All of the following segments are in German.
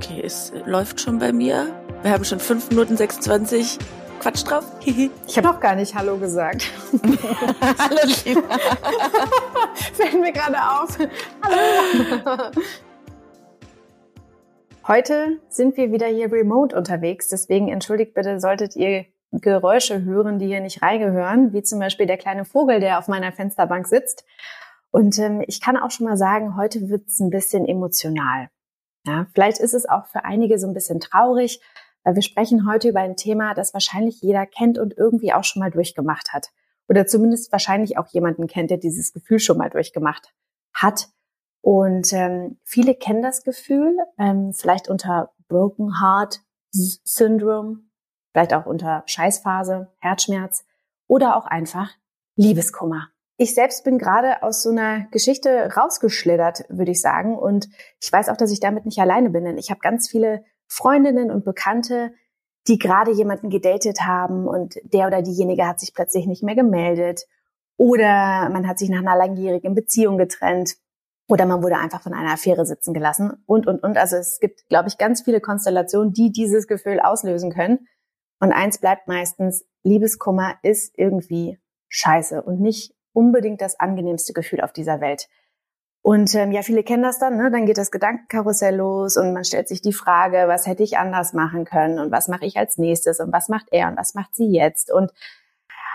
Okay, es läuft schon bei mir. Wir haben schon 5 Minuten 26 Quatsch drauf. ich habe noch gar nicht Hallo gesagt. Hallo, Lina. Fällt mir gerade auf. Hallo. Heute sind wir wieder hier remote unterwegs. Deswegen entschuldigt bitte, solltet ihr Geräusche hören, die hier nicht reingehören, wie zum Beispiel der kleine Vogel, der auf meiner Fensterbank sitzt. Und ähm, ich kann auch schon mal sagen, heute wird es ein bisschen emotional. Ja, vielleicht ist es auch für einige so ein bisschen traurig, weil wir sprechen heute über ein Thema, das wahrscheinlich jeder kennt und irgendwie auch schon mal durchgemacht hat. Oder zumindest wahrscheinlich auch jemanden kennt, der dieses Gefühl schon mal durchgemacht hat. Und ähm, viele kennen das Gefühl, ähm, vielleicht unter Broken Heart Syndrome, vielleicht auch unter Scheißphase, Herzschmerz oder auch einfach Liebeskummer. Ich selbst bin gerade aus so einer Geschichte rausgeschlittert, würde ich sagen. Und ich weiß auch, dass ich damit nicht alleine bin, denn ich habe ganz viele Freundinnen und Bekannte, die gerade jemanden gedatet haben und der oder diejenige hat sich plötzlich nicht mehr gemeldet oder man hat sich nach einer langjährigen Beziehung getrennt oder man wurde einfach von einer Affäre sitzen gelassen und, und, und. Also es gibt, glaube ich, ganz viele Konstellationen, die dieses Gefühl auslösen können. Und eins bleibt meistens, Liebeskummer ist irgendwie scheiße und nicht unbedingt das angenehmste Gefühl auf dieser Welt. Und ähm, ja, viele kennen das dann, ne? dann geht das Gedankenkarussell los und man stellt sich die Frage, was hätte ich anders machen können und was mache ich als nächstes und was macht er und was macht sie jetzt? Und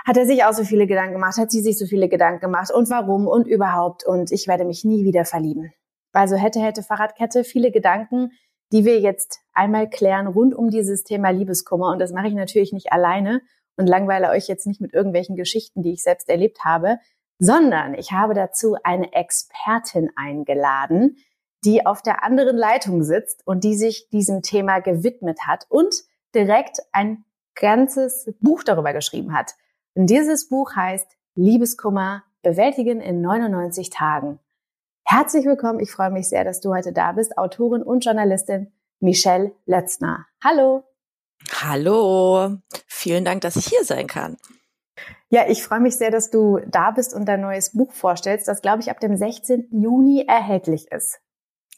hat er sich auch so viele Gedanken gemacht, hat sie sich so viele Gedanken gemacht? Und warum? Und überhaupt? Und ich werde mich nie wieder verlieben. Also hätte, hätte, Fahrradkette, viele Gedanken, die wir jetzt einmal klären rund um dieses Thema Liebeskummer. Und das mache ich natürlich nicht alleine und langweile euch jetzt nicht mit irgendwelchen Geschichten, die ich selbst erlebt habe, sondern ich habe dazu eine Expertin eingeladen, die auf der anderen Leitung sitzt und die sich diesem Thema gewidmet hat und direkt ein ganzes Buch darüber geschrieben hat. Und dieses Buch heißt Liebeskummer bewältigen in 99 Tagen. Herzlich willkommen, ich freue mich sehr, dass du heute da bist, Autorin und Journalistin Michelle Lötzner. Hallo. Hallo, vielen Dank, dass ich hier sein kann. Ja, ich freue mich sehr, dass du da bist und dein neues Buch vorstellst, das, glaube ich, ab dem 16. Juni erhältlich ist.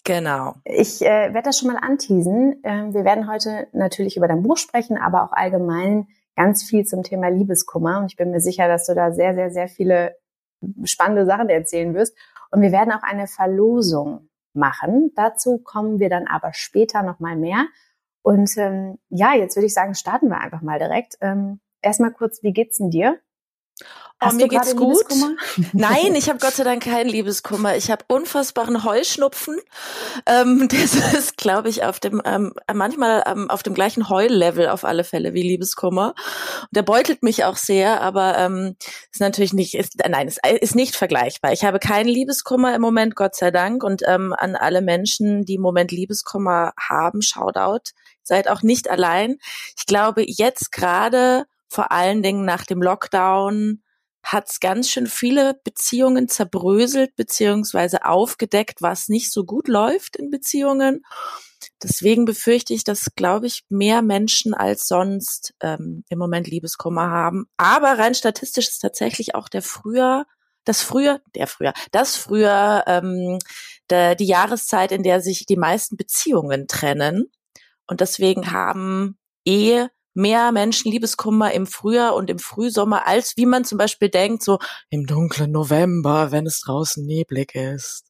Genau. Ich äh, werde das schon mal anteasen. Ähm, wir werden heute natürlich über dein Buch sprechen, aber auch allgemein ganz viel zum Thema Liebeskummer. Und ich bin mir sicher, dass du da sehr, sehr, sehr viele spannende Sachen erzählen wirst. Und wir werden auch eine Verlosung machen. Dazu kommen wir dann aber später nochmal mehr. Und ähm, ja, jetzt würde ich sagen, starten wir einfach mal direkt. Ähm, erstmal kurz, wie geht's denn dir? Oh, mir geht's gut. Nein, ich habe Gott sei Dank keinen Liebeskummer. Ich habe unfassbaren Heuschnupfen. Ähm, das ist, glaube ich, auf dem ähm, manchmal ähm, auf dem gleichen Heullevel auf alle Fälle wie Liebeskummer. Und der beutelt mich auch sehr, aber ähm, ist natürlich nicht. Ist, nein, ist, ist nicht vergleichbar. Ich habe keinen Liebeskummer im Moment, Gott sei Dank. Und ähm, an alle Menschen, die im Moment Liebeskummer haben, Shoutout. Seid auch nicht allein. Ich glaube, jetzt gerade vor allen Dingen nach dem Lockdown hat es ganz schön viele Beziehungen zerbröselt beziehungsweise aufgedeckt, was nicht so gut läuft in Beziehungen. Deswegen befürchte ich, dass, glaube ich, mehr Menschen als sonst ähm, im Moment Liebeskummer haben. Aber rein statistisch ist tatsächlich auch der Frühjahr, das Frühjahr, der Frühjahr, das Frühjahr, ähm, der, die Jahreszeit, in der sich die meisten Beziehungen trennen. Und deswegen haben Ehe mehr Menschen Liebeskummer im Frühjahr und im Frühsommer, als wie man zum Beispiel denkt, so im dunklen November, wenn es draußen neblig ist.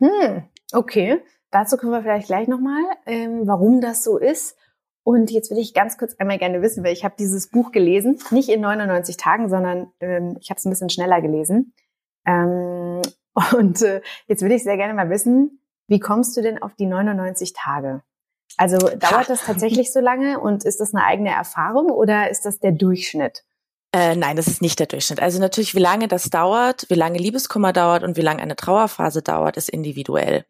Hm, okay. Dazu können wir vielleicht gleich nochmal, ähm, warum das so ist. Und jetzt will ich ganz kurz einmal gerne wissen, weil ich habe dieses Buch gelesen, nicht in 99 Tagen, sondern ähm, ich habe es ein bisschen schneller gelesen. Ähm, und äh, jetzt will ich sehr gerne mal wissen, wie kommst du denn auf die 99 Tage? Also dauert das tatsächlich so lange und ist das eine eigene Erfahrung oder ist das der Durchschnitt? Äh, nein, das ist nicht der Durchschnitt. Also natürlich, wie lange das dauert, wie lange Liebeskummer dauert und wie lange eine Trauerphase dauert, ist individuell.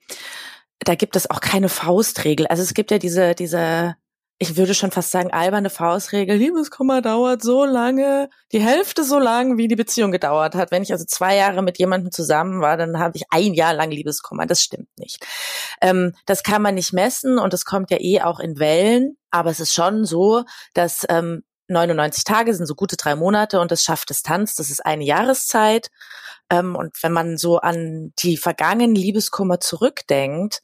Da gibt es auch keine Faustregel. Also es gibt ja diese, diese ich würde schon fast sagen, alberne Faustregel, Liebeskummer dauert so lange, die Hälfte so lang, wie die Beziehung gedauert hat. Wenn ich also zwei Jahre mit jemandem zusammen war, dann habe ich ein Jahr lang Liebeskummer. Das stimmt nicht. Ähm, das kann man nicht messen und das kommt ja eh auch in Wellen. Aber es ist schon so, dass ähm, 99 Tage sind so gute drei Monate und das schafft Distanz. Das ist eine Jahreszeit. Ähm, und wenn man so an die vergangenen Liebeskummer zurückdenkt,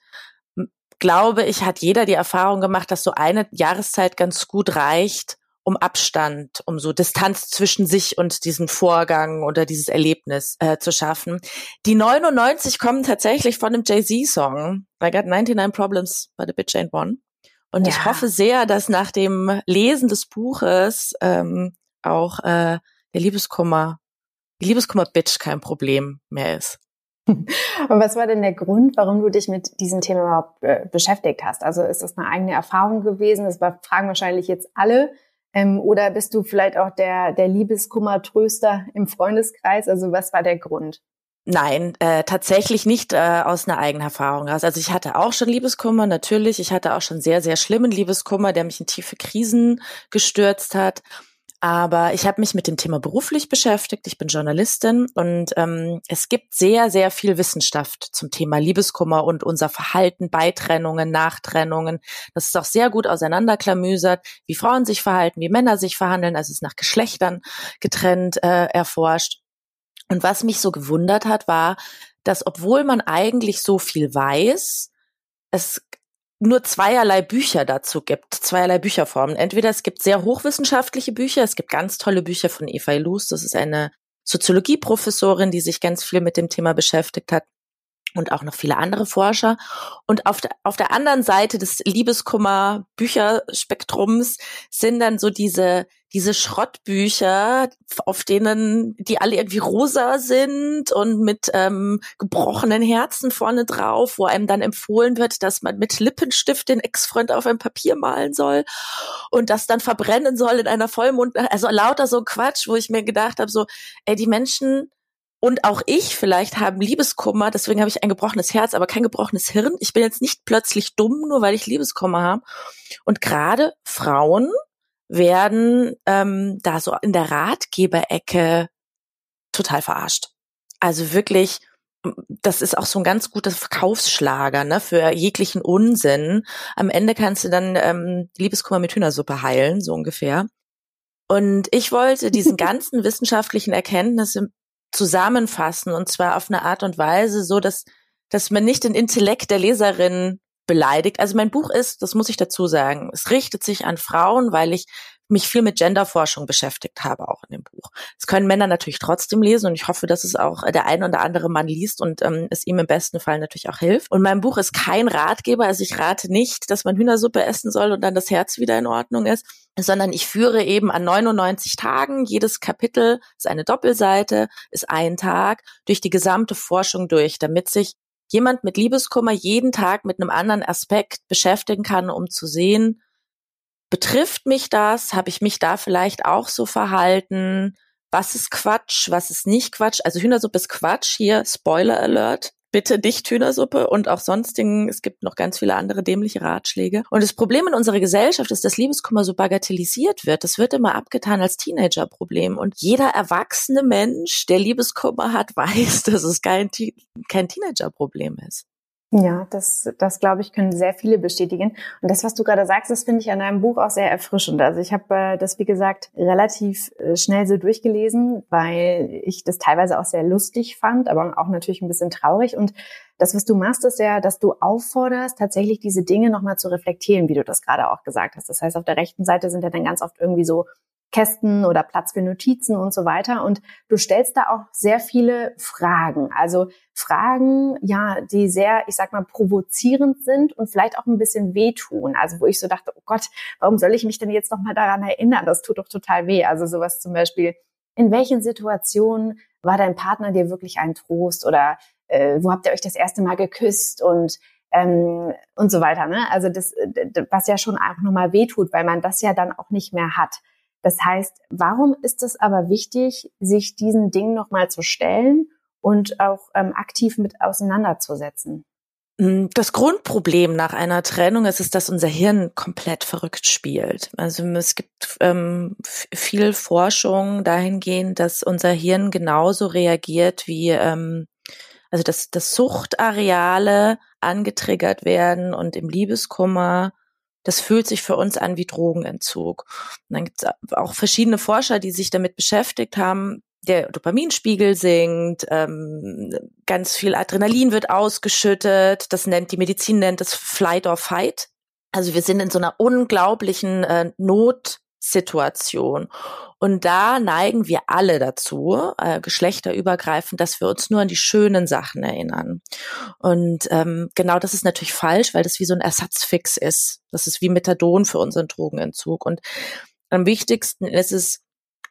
glaube ich, hat jeder die Erfahrung gemacht, dass so eine Jahreszeit ganz gut reicht, um Abstand, um so Distanz zwischen sich und diesem Vorgang oder dieses Erlebnis äh, zu schaffen. Die 99 kommen tatsächlich von einem Jay-Z-Song. I got 99 Problems, but a bitch ain't one. Und ja. ich hoffe sehr, dass nach dem Lesen des Buches ähm, auch äh, der Liebeskummer, die Liebeskummer-Bitch kein Problem mehr ist. Und was war denn der Grund, warum du dich mit diesem Thema überhaupt äh, beschäftigt hast? Also ist das eine eigene Erfahrung gewesen? Das fragen wahrscheinlich jetzt alle. Ähm, oder bist du vielleicht auch der, der Liebeskummer-Tröster im Freundeskreis? Also was war der Grund? Nein, äh, tatsächlich nicht äh, aus einer eigenen Erfahrung. Also ich hatte auch schon Liebeskummer, natürlich. Ich hatte auch schon sehr, sehr schlimmen Liebeskummer, der mich in tiefe Krisen gestürzt hat. Aber ich habe mich mit dem Thema beruflich beschäftigt. Ich bin Journalistin und ähm, es gibt sehr, sehr viel Wissenschaft zum Thema Liebeskummer und unser Verhalten bei Trennungen, Nachtrennungen. Das ist auch sehr gut auseinanderklamüsert, wie Frauen sich verhalten, wie Männer sich verhandeln. Also es ist nach Geschlechtern getrennt äh, erforscht. Und was mich so gewundert hat, war, dass obwohl man eigentlich so viel weiß, es nur zweierlei Bücher dazu gibt, zweierlei Bücherformen. Entweder es gibt sehr hochwissenschaftliche Bücher, es gibt ganz tolle Bücher von Eva Ilus, das ist eine Soziologieprofessorin, die sich ganz viel mit dem Thema beschäftigt hat und auch noch viele andere Forscher. Und auf der, auf der anderen Seite des Liebeskummer-Bücherspektrums sind dann so diese, diese Schrottbücher, auf denen die alle irgendwie rosa sind und mit ähm, gebrochenen Herzen vorne drauf, wo einem dann empfohlen wird, dass man mit Lippenstift den Ex-Freund auf ein Papier malen soll und das dann verbrennen soll in einer Vollmond, also lauter so Quatsch, wo ich mir gedacht habe, so, ey, die Menschen und auch ich vielleicht haben Liebeskummer, deswegen habe ich ein gebrochenes Herz, aber kein gebrochenes Hirn. Ich bin jetzt nicht plötzlich dumm, nur weil ich Liebeskummer habe. Und gerade Frauen werden ähm, da so in der Ratgeberecke total verarscht. Also wirklich, das ist auch so ein ganz guter Verkaufsschlager ne, für jeglichen Unsinn. Am Ende kannst du dann ähm, Liebeskummer mit Hühnersuppe heilen, so ungefähr. Und ich wollte diesen ganzen wissenschaftlichen Erkenntnisse zusammenfassen und zwar auf eine Art und Weise, so dass, dass man nicht den Intellekt der Leserin beleidigt. Also mein Buch ist, das muss ich dazu sagen, es richtet sich an Frauen, weil ich mich viel mit Genderforschung beschäftigt habe, auch in dem Buch. Das können Männer natürlich trotzdem lesen und ich hoffe, dass es auch der ein oder andere Mann liest und ähm, es ihm im besten Fall natürlich auch hilft. Und mein Buch ist kein Ratgeber, also ich rate nicht, dass man Hühnersuppe essen soll und dann das Herz wieder in Ordnung ist, sondern ich führe eben an 99 Tagen, jedes Kapitel ist eine Doppelseite, ist ein Tag, durch die gesamte Forschung durch, damit sich jemand mit Liebeskummer jeden Tag mit einem anderen Aspekt beschäftigen kann, um zu sehen, betrifft mich das? Habe ich mich da vielleicht auch so verhalten? Was ist Quatsch? Was ist nicht Quatsch? Also Hühnersuppe ist Quatsch. Hier Spoiler Alert. Bitte nicht Hühnersuppe und auch sonstigen. Es gibt noch ganz viele andere dämliche Ratschläge. Und das Problem in unserer Gesellschaft ist, dass Liebeskummer so bagatellisiert wird. Das wird immer abgetan als Teenagerproblem. Und jeder erwachsene Mensch, der Liebeskummer hat, weiß, dass es kein, kein Teenagerproblem ist. Ja, das, das glaube ich, können sehr viele bestätigen. Und das, was du gerade sagst, das finde ich an deinem Buch auch sehr erfrischend. Also ich habe äh, das, wie gesagt, relativ äh, schnell so durchgelesen, weil ich das teilweise auch sehr lustig fand, aber auch natürlich ein bisschen traurig. Und das, was du machst, ist ja, dass du aufforderst, tatsächlich diese Dinge nochmal zu reflektieren, wie du das gerade auch gesagt hast. Das heißt, auf der rechten Seite sind ja dann ganz oft irgendwie so Kästen oder Platz für Notizen und so weiter. Und du stellst da auch sehr viele Fragen. Also Fragen, ja, die sehr, ich sag mal, provozierend sind und vielleicht auch ein bisschen wehtun. Also wo ich so dachte, oh Gott, warum soll ich mich denn jetzt nochmal daran erinnern? Das tut doch total weh. Also sowas zum Beispiel, in welchen Situationen war dein Partner dir wirklich ein Trost oder äh, wo habt ihr euch das erste Mal geküsst und ähm, und so weiter. Ne? Also das, was ja schon auch nochmal wehtut, weil man das ja dann auch nicht mehr hat. Das heißt, warum ist es aber wichtig, sich diesen Dingen nochmal zu stellen und auch ähm, aktiv mit auseinanderzusetzen? Mm, das Grundproblem nach einer Trennung ist es, dass unser Hirn komplett verrückt spielt. Also es gibt ähm, viel Forschung dahingehend, dass unser Hirn genauso reagiert wie ähm, also dass, dass Suchtareale angetriggert werden und im Liebeskummer das fühlt sich für uns an wie Drogenentzug. Und dann gibt es auch verschiedene Forscher, die sich damit beschäftigt haben, der Dopaminspiegel sinkt, ähm, ganz viel Adrenalin wird ausgeschüttet. Das nennt die Medizin nennt es Flight or Fight. Also wir sind in so einer unglaublichen äh, Notsituation. Und da neigen wir alle dazu, äh, geschlechterübergreifend, dass wir uns nur an die schönen Sachen erinnern. Und ähm, genau das ist natürlich falsch, weil das wie so ein Ersatzfix ist. Das ist wie Methadon für unseren Drogenentzug. Und am wichtigsten ist es,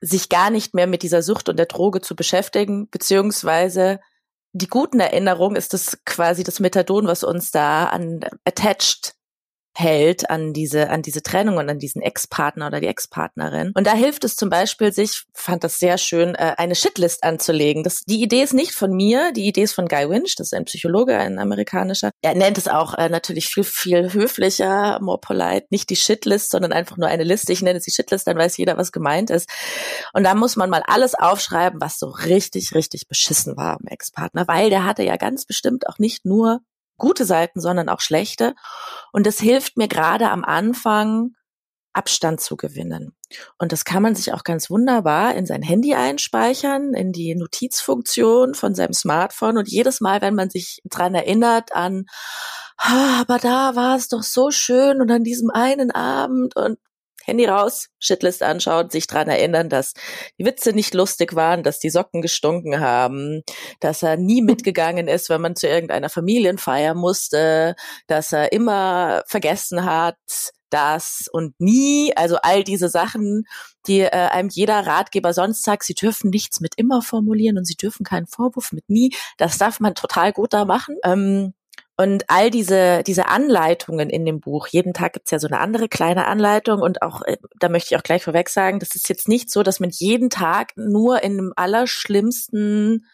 sich gar nicht mehr mit dieser Sucht und der Droge zu beschäftigen, beziehungsweise die guten Erinnerungen ist das quasi das Methadon, was uns da an attached hält an diese, an diese Trennung und an diesen Ex-Partner oder die Ex-Partnerin. Und da hilft es zum Beispiel, sich, fand das sehr schön, äh, eine Shitlist anzulegen. Das, die Idee ist nicht von mir, die Idee ist von Guy Winch, das ist ein Psychologe, ein amerikanischer. Er nennt es auch äh, natürlich viel, viel höflicher, more polite, nicht die Shitlist, sondern einfach nur eine Liste. Ich nenne es die Shitlist, dann weiß jeder, was gemeint ist. Und da muss man mal alles aufschreiben, was so richtig, richtig beschissen war am Ex-Partner, weil der hatte ja ganz bestimmt auch nicht nur gute Seiten, sondern auch schlechte. Und das hilft mir gerade am Anfang, Abstand zu gewinnen. Und das kann man sich auch ganz wunderbar in sein Handy einspeichern, in die Notizfunktion von seinem Smartphone. Und jedes Mal, wenn man sich dran erinnert an, ah, aber da war es doch so schön und an diesem einen Abend und Handy raus, Shitlist anschauen, sich dran erinnern, dass die Witze nicht lustig waren, dass die Socken gestunken haben, dass er nie mitgegangen ist, wenn man zu irgendeiner Familienfeier musste, dass er immer vergessen hat, das und nie, also all diese Sachen, die äh, einem jeder Ratgeber sonst sagt, sie dürfen nichts mit immer formulieren und sie dürfen keinen Vorwurf mit nie, das darf man total gut da machen. Ähm, und all diese, diese Anleitungen in dem Buch, jeden Tag gibt's ja so eine andere kleine Anleitung und auch, äh, da möchte ich auch gleich vorweg sagen, das ist jetzt nicht so, dass man jeden Tag nur in dem allerschlimmsten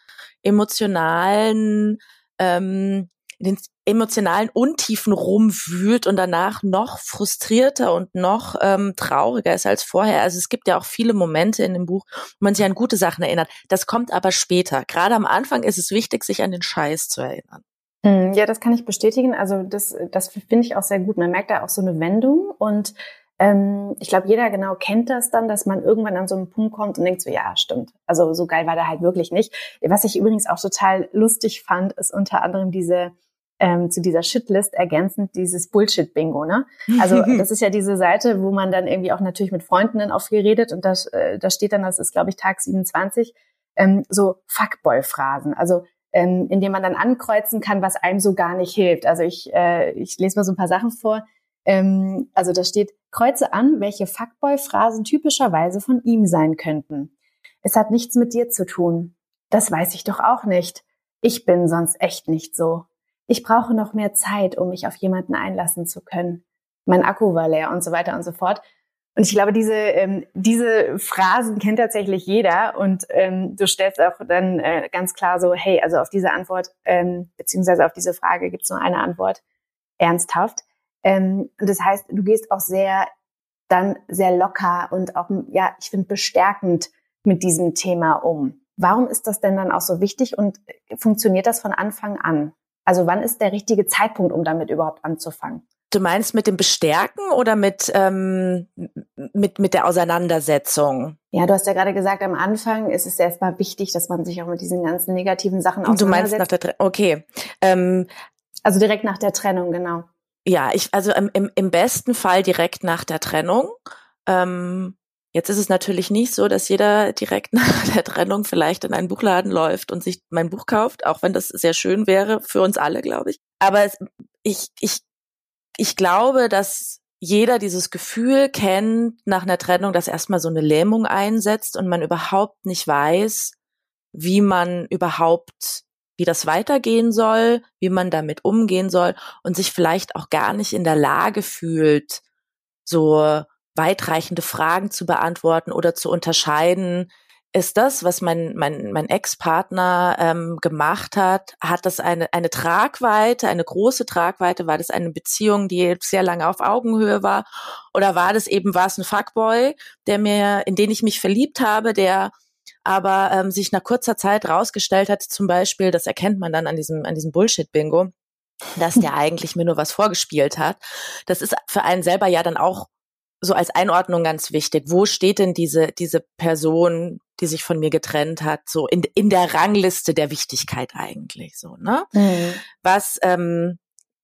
emotionalen, ähm, in den emotionalen Untiefen rumwühlt und danach noch frustrierter und noch ähm, trauriger ist als vorher. Also es gibt ja auch viele Momente in dem Buch, wo man sich an gute Sachen erinnert. Das kommt aber später. Gerade am Anfang ist es wichtig, sich an den Scheiß zu erinnern. Hm, ja, das kann ich bestätigen. Also das, das finde ich auch sehr gut. Man merkt da auch so eine Wendung und ähm, ich glaube, jeder genau kennt das dann, dass man irgendwann an so einen Punkt kommt und denkt so, ja, stimmt. Also so geil war der halt wirklich nicht. Was ich übrigens auch total lustig fand, ist unter anderem diese ähm, zu dieser Shitlist ergänzend dieses Bullshit-Bingo, ne? Also das ist ja diese Seite, wo man dann irgendwie auch natürlich mit Freunden dann aufgeredet und das, äh, da steht dann, das ist glaube ich Tag 27, ähm, so Fuckboy-Phrasen. Also ähm, indem man dann ankreuzen kann, was einem so gar nicht hilft. Also ich, äh, ich lese mal so ein paar Sachen vor. Ähm, also da steht, kreuze an, welche Fuckboy-Phrasen typischerweise von ihm sein könnten. Es hat nichts mit dir zu tun. Das weiß ich doch auch nicht. Ich bin sonst echt nicht so. Ich brauche noch mehr Zeit, um mich auf jemanden einlassen zu können. Mein Akku war leer und so weiter und so fort. Und ich glaube, diese, ähm, diese Phrasen kennt tatsächlich jeder und ähm, du stellst auch dann äh, ganz klar so, hey, also auf diese Antwort, ähm, beziehungsweise auf diese Frage gibt es nur eine Antwort, ernsthaft. Ähm, und das heißt, du gehst auch sehr, dann sehr locker und auch, ja, ich finde, bestärkend mit diesem Thema um. Warum ist das denn dann auch so wichtig und funktioniert das von Anfang an? Also wann ist der richtige Zeitpunkt, um damit überhaupt anzufangen? Du meinst mit dem Bestärken oder mit, ähm, mit, mit der Auseinandersetzung? Ja, du hast ja gerade gesagt, am Anfang ist es erstmal wichtig, dass man sich auch mit diesen ganzen negativen Sachen auseinandersetzt. Du meinst nach der Trennung, okay. Ähm, also direkt nach der Trennung, genau. Ja, ich, also im, im besten Fall direkt nach der Trennung. Ähm, jetzt ist es natürlich nicht so, dass jeder direkt nach der Trennung vielleicht in einen Buchladen läuft und sich mein Buch kauft, auch wenn das sehr schön wäre für uns alle, glaube ich. Aber ich, ich ich glaube, dass jeder dieses Gefühl kennt nach einer Trennung, dass erstmal so eine Lähmung einsetzt und man überhaupt nicht weiß, wie man überhaupt, wie das weitergehen soll, wie man damit umgehen soll und sich vielleicht auch gar nicht in der Lage fühlt, so weitreichende Fragen zu beantworten oder zu unterscheiden, ist das, was mein, mein, mein Ex-Partner ähm, gemacht hat, hat das eine, eine Tragweite, eine große Tragweite? War das eine Beziehung, die sehr lange auf Augenhöhe war? Oder war das eben, war es ein Fuckboy, der mir, in den ich mich verliebt habe, der aber ähm, sich nach kurzer Zeit rausgestellt hat, zum Beispiel, das erkennt man dann an diesem, an diesem Bullshit-Bingo, dass der eigentlich mir nur was vorgespielt hat. Das ist für einen selber ja dann auch so als Einordnung ganz wichtig. Wo steht denn diese, diese Person, die sich von mir getrennt hat, so in, in der Rangliste der Wichtigkeit eigentlich so, ne? Mhm. Was, ähm,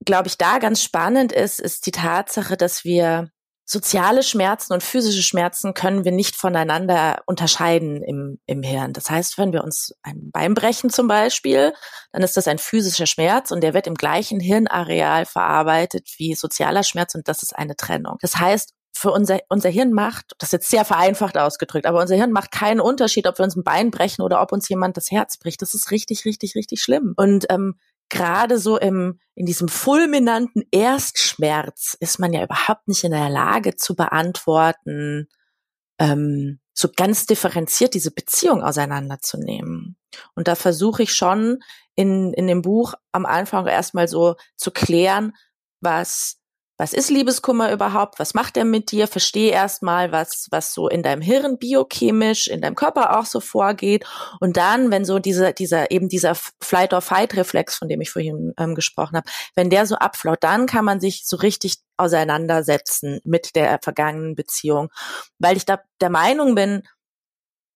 glaube ich, da ganz spannend ist, ist die Tatsache, dass wir soziale Schmerzen und physische Schmerzen können wir nicht voneinander unterscheiden im, im Hirn. Das heißt, wenn wir uns ein Bein brechen zum Beispiel, dann ist das ein physischer Schmerz und der wird im gleichen Hirnareal verarbeitet wie sozialer Schmerz und das ist eine Trennung. Das heißt, für unser, unser Hirn macht, das ist jetzt sehr vereinfacht ausgedrückt, aber unser Hirn macht keinen Unterschied, ob wir uns ein Bein brechen oder ob uns jemand das Herz bricht. Das ist richtig, richtig, richtig schlimm. Und ähm, gerade so im, in diesem fulminanten Erstschmerz ist man ja überhaupt nicht in der Lage zu beantworten, ähm, so ganz differenziert diese Beziehung auseinanderzunehmen. Und da versuche ich schon in, in dem Buch am Anfang erstmal so zu klären, was was ist Liebeskummer überhaupt? Was macht er mit dir? Verstehe erstmal, was, was so in deinem Hirn biochemisch, in deinem Körper auch so vorgeht. Und dann, wenn so dieser, dieser, eben dieser Flight-or-Fight-Reflex, von dem ich vorhin ähm, gesprochen habe, wenn der so abflaut, dann kann man sich so richtig auseinandersetzen mit der vergangenen Beziehung. Weil ich da der Meinung bin,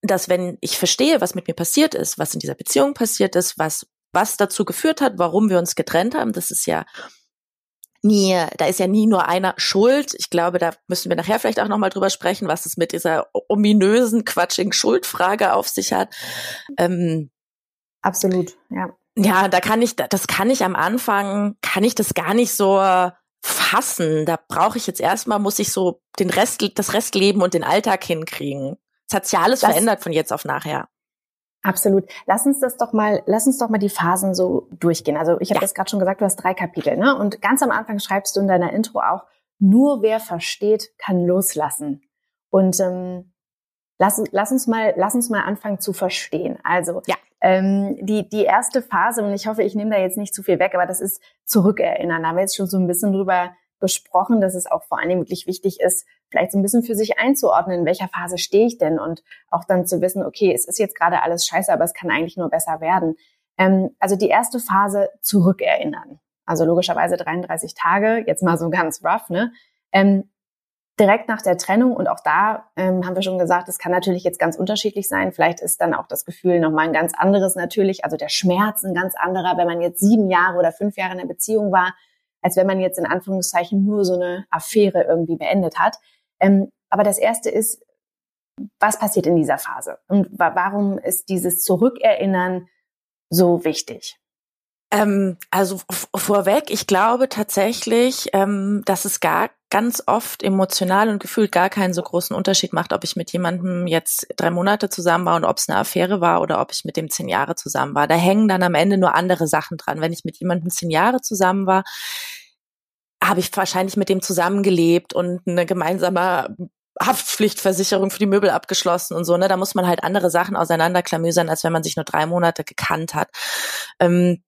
dass wenn ich verstehe, was mit mir passiert ist, was in dieser Beziehung passiert ist, was, was dazu geführt hat, warum wir uns getrennt haben, das ist ja nie, da ist ja nie nur einer schuld. Ich glaube, da müssen wir nachher vielleicht auch nochmal drüber sprechen, was es mit dieser ominösen, quatschigen Schuldfrage auf sich hat. Ähm, Absolut, ja. Ja, da kann ich, das kann ich am Anfang, kann ich das gar nicht so fassen. Da brauche ich jetzt erstmal, muss ich so den Rest, das Restleben und den Alltag hinkriegen. Es hat sich ja alles das, verändert von jetzt auf nachher. Absolut. Lass uns das doch mal, lass uns doch mal die Phasen so durchgehen. Also ich habe ja. das gerade schon gesagt, du hast drei Kapitel, ne? Und ganz am Anfang schreibst du in deiner Intro auch, nur wer versteht, kann loslassen. Und ähm, lass, lass uns mal, lass uns mal anfangen zu verstehen. Also ja. ähm, die die erste Phase und ich hoffe, ich nehme da jetzt nicht zu viel weg, aber das ist zurückerinnern. Da haben wir jetzt schon so ein bisschen drüber gesprochen, dass es auch vor allem wirklich wichtig ist, vielleicht so ein bisschen für sich einzuordnen, in welcher Phase stehe ich denn und auch dann zu wissen, okay, es ist jetzt gerade alles scheiße, aber es kann eigentlich nur besser werden. Ähm, also die erste Phase zurückerinnern. Also logischerweise 33 Tage, jetzt mal so ganz rough, ne? Ähm, direkt nach der Trennung und auch da ähm, haben wir schon gesagt, es kann natürlich jetzt ganz unterschiedlich sein. Vielleicht ist dann auch das Gefühl nochmal ein ganz anderes natürlich, also der Schmerz ein ganz anderer, wenn man jetzt sieben Jahre oder fünf Jahre in der Beziehung war als wenn man jetzt in Anführungszeichen nur so eine Affäre irgendwie beendet hat. Ähm, aber das erste ist, was passiert in dieser Phase? Und wa warum ist dieses Zurückerinnern so wichtig? Ähm, also vorweg, ich glaube tatsächlich, ähm, dass es gar ganz oft emotional und gefühlt gar keinen so großen Unterschied macht, ob ich mit jemandem jetzt drei Monate zusammen war und ob es eine Affäre war oder ob ich mit dem zehn Jahre zusammen war. Da hängen dann am Ende nur andere Sachen dran. Wenn ich mit jemandem zehn Jahre zusammen war, habe ich wahrscheinlich mit dem zusammengelebt und eine gemeinsame Haftpflichtversicherung für die Möbel abgeschlossen und so, ne? Da muss man halt andere Sachen auseinanderklamüsern, als wenn man sich nur drei Monate gekannt hat. Ähm,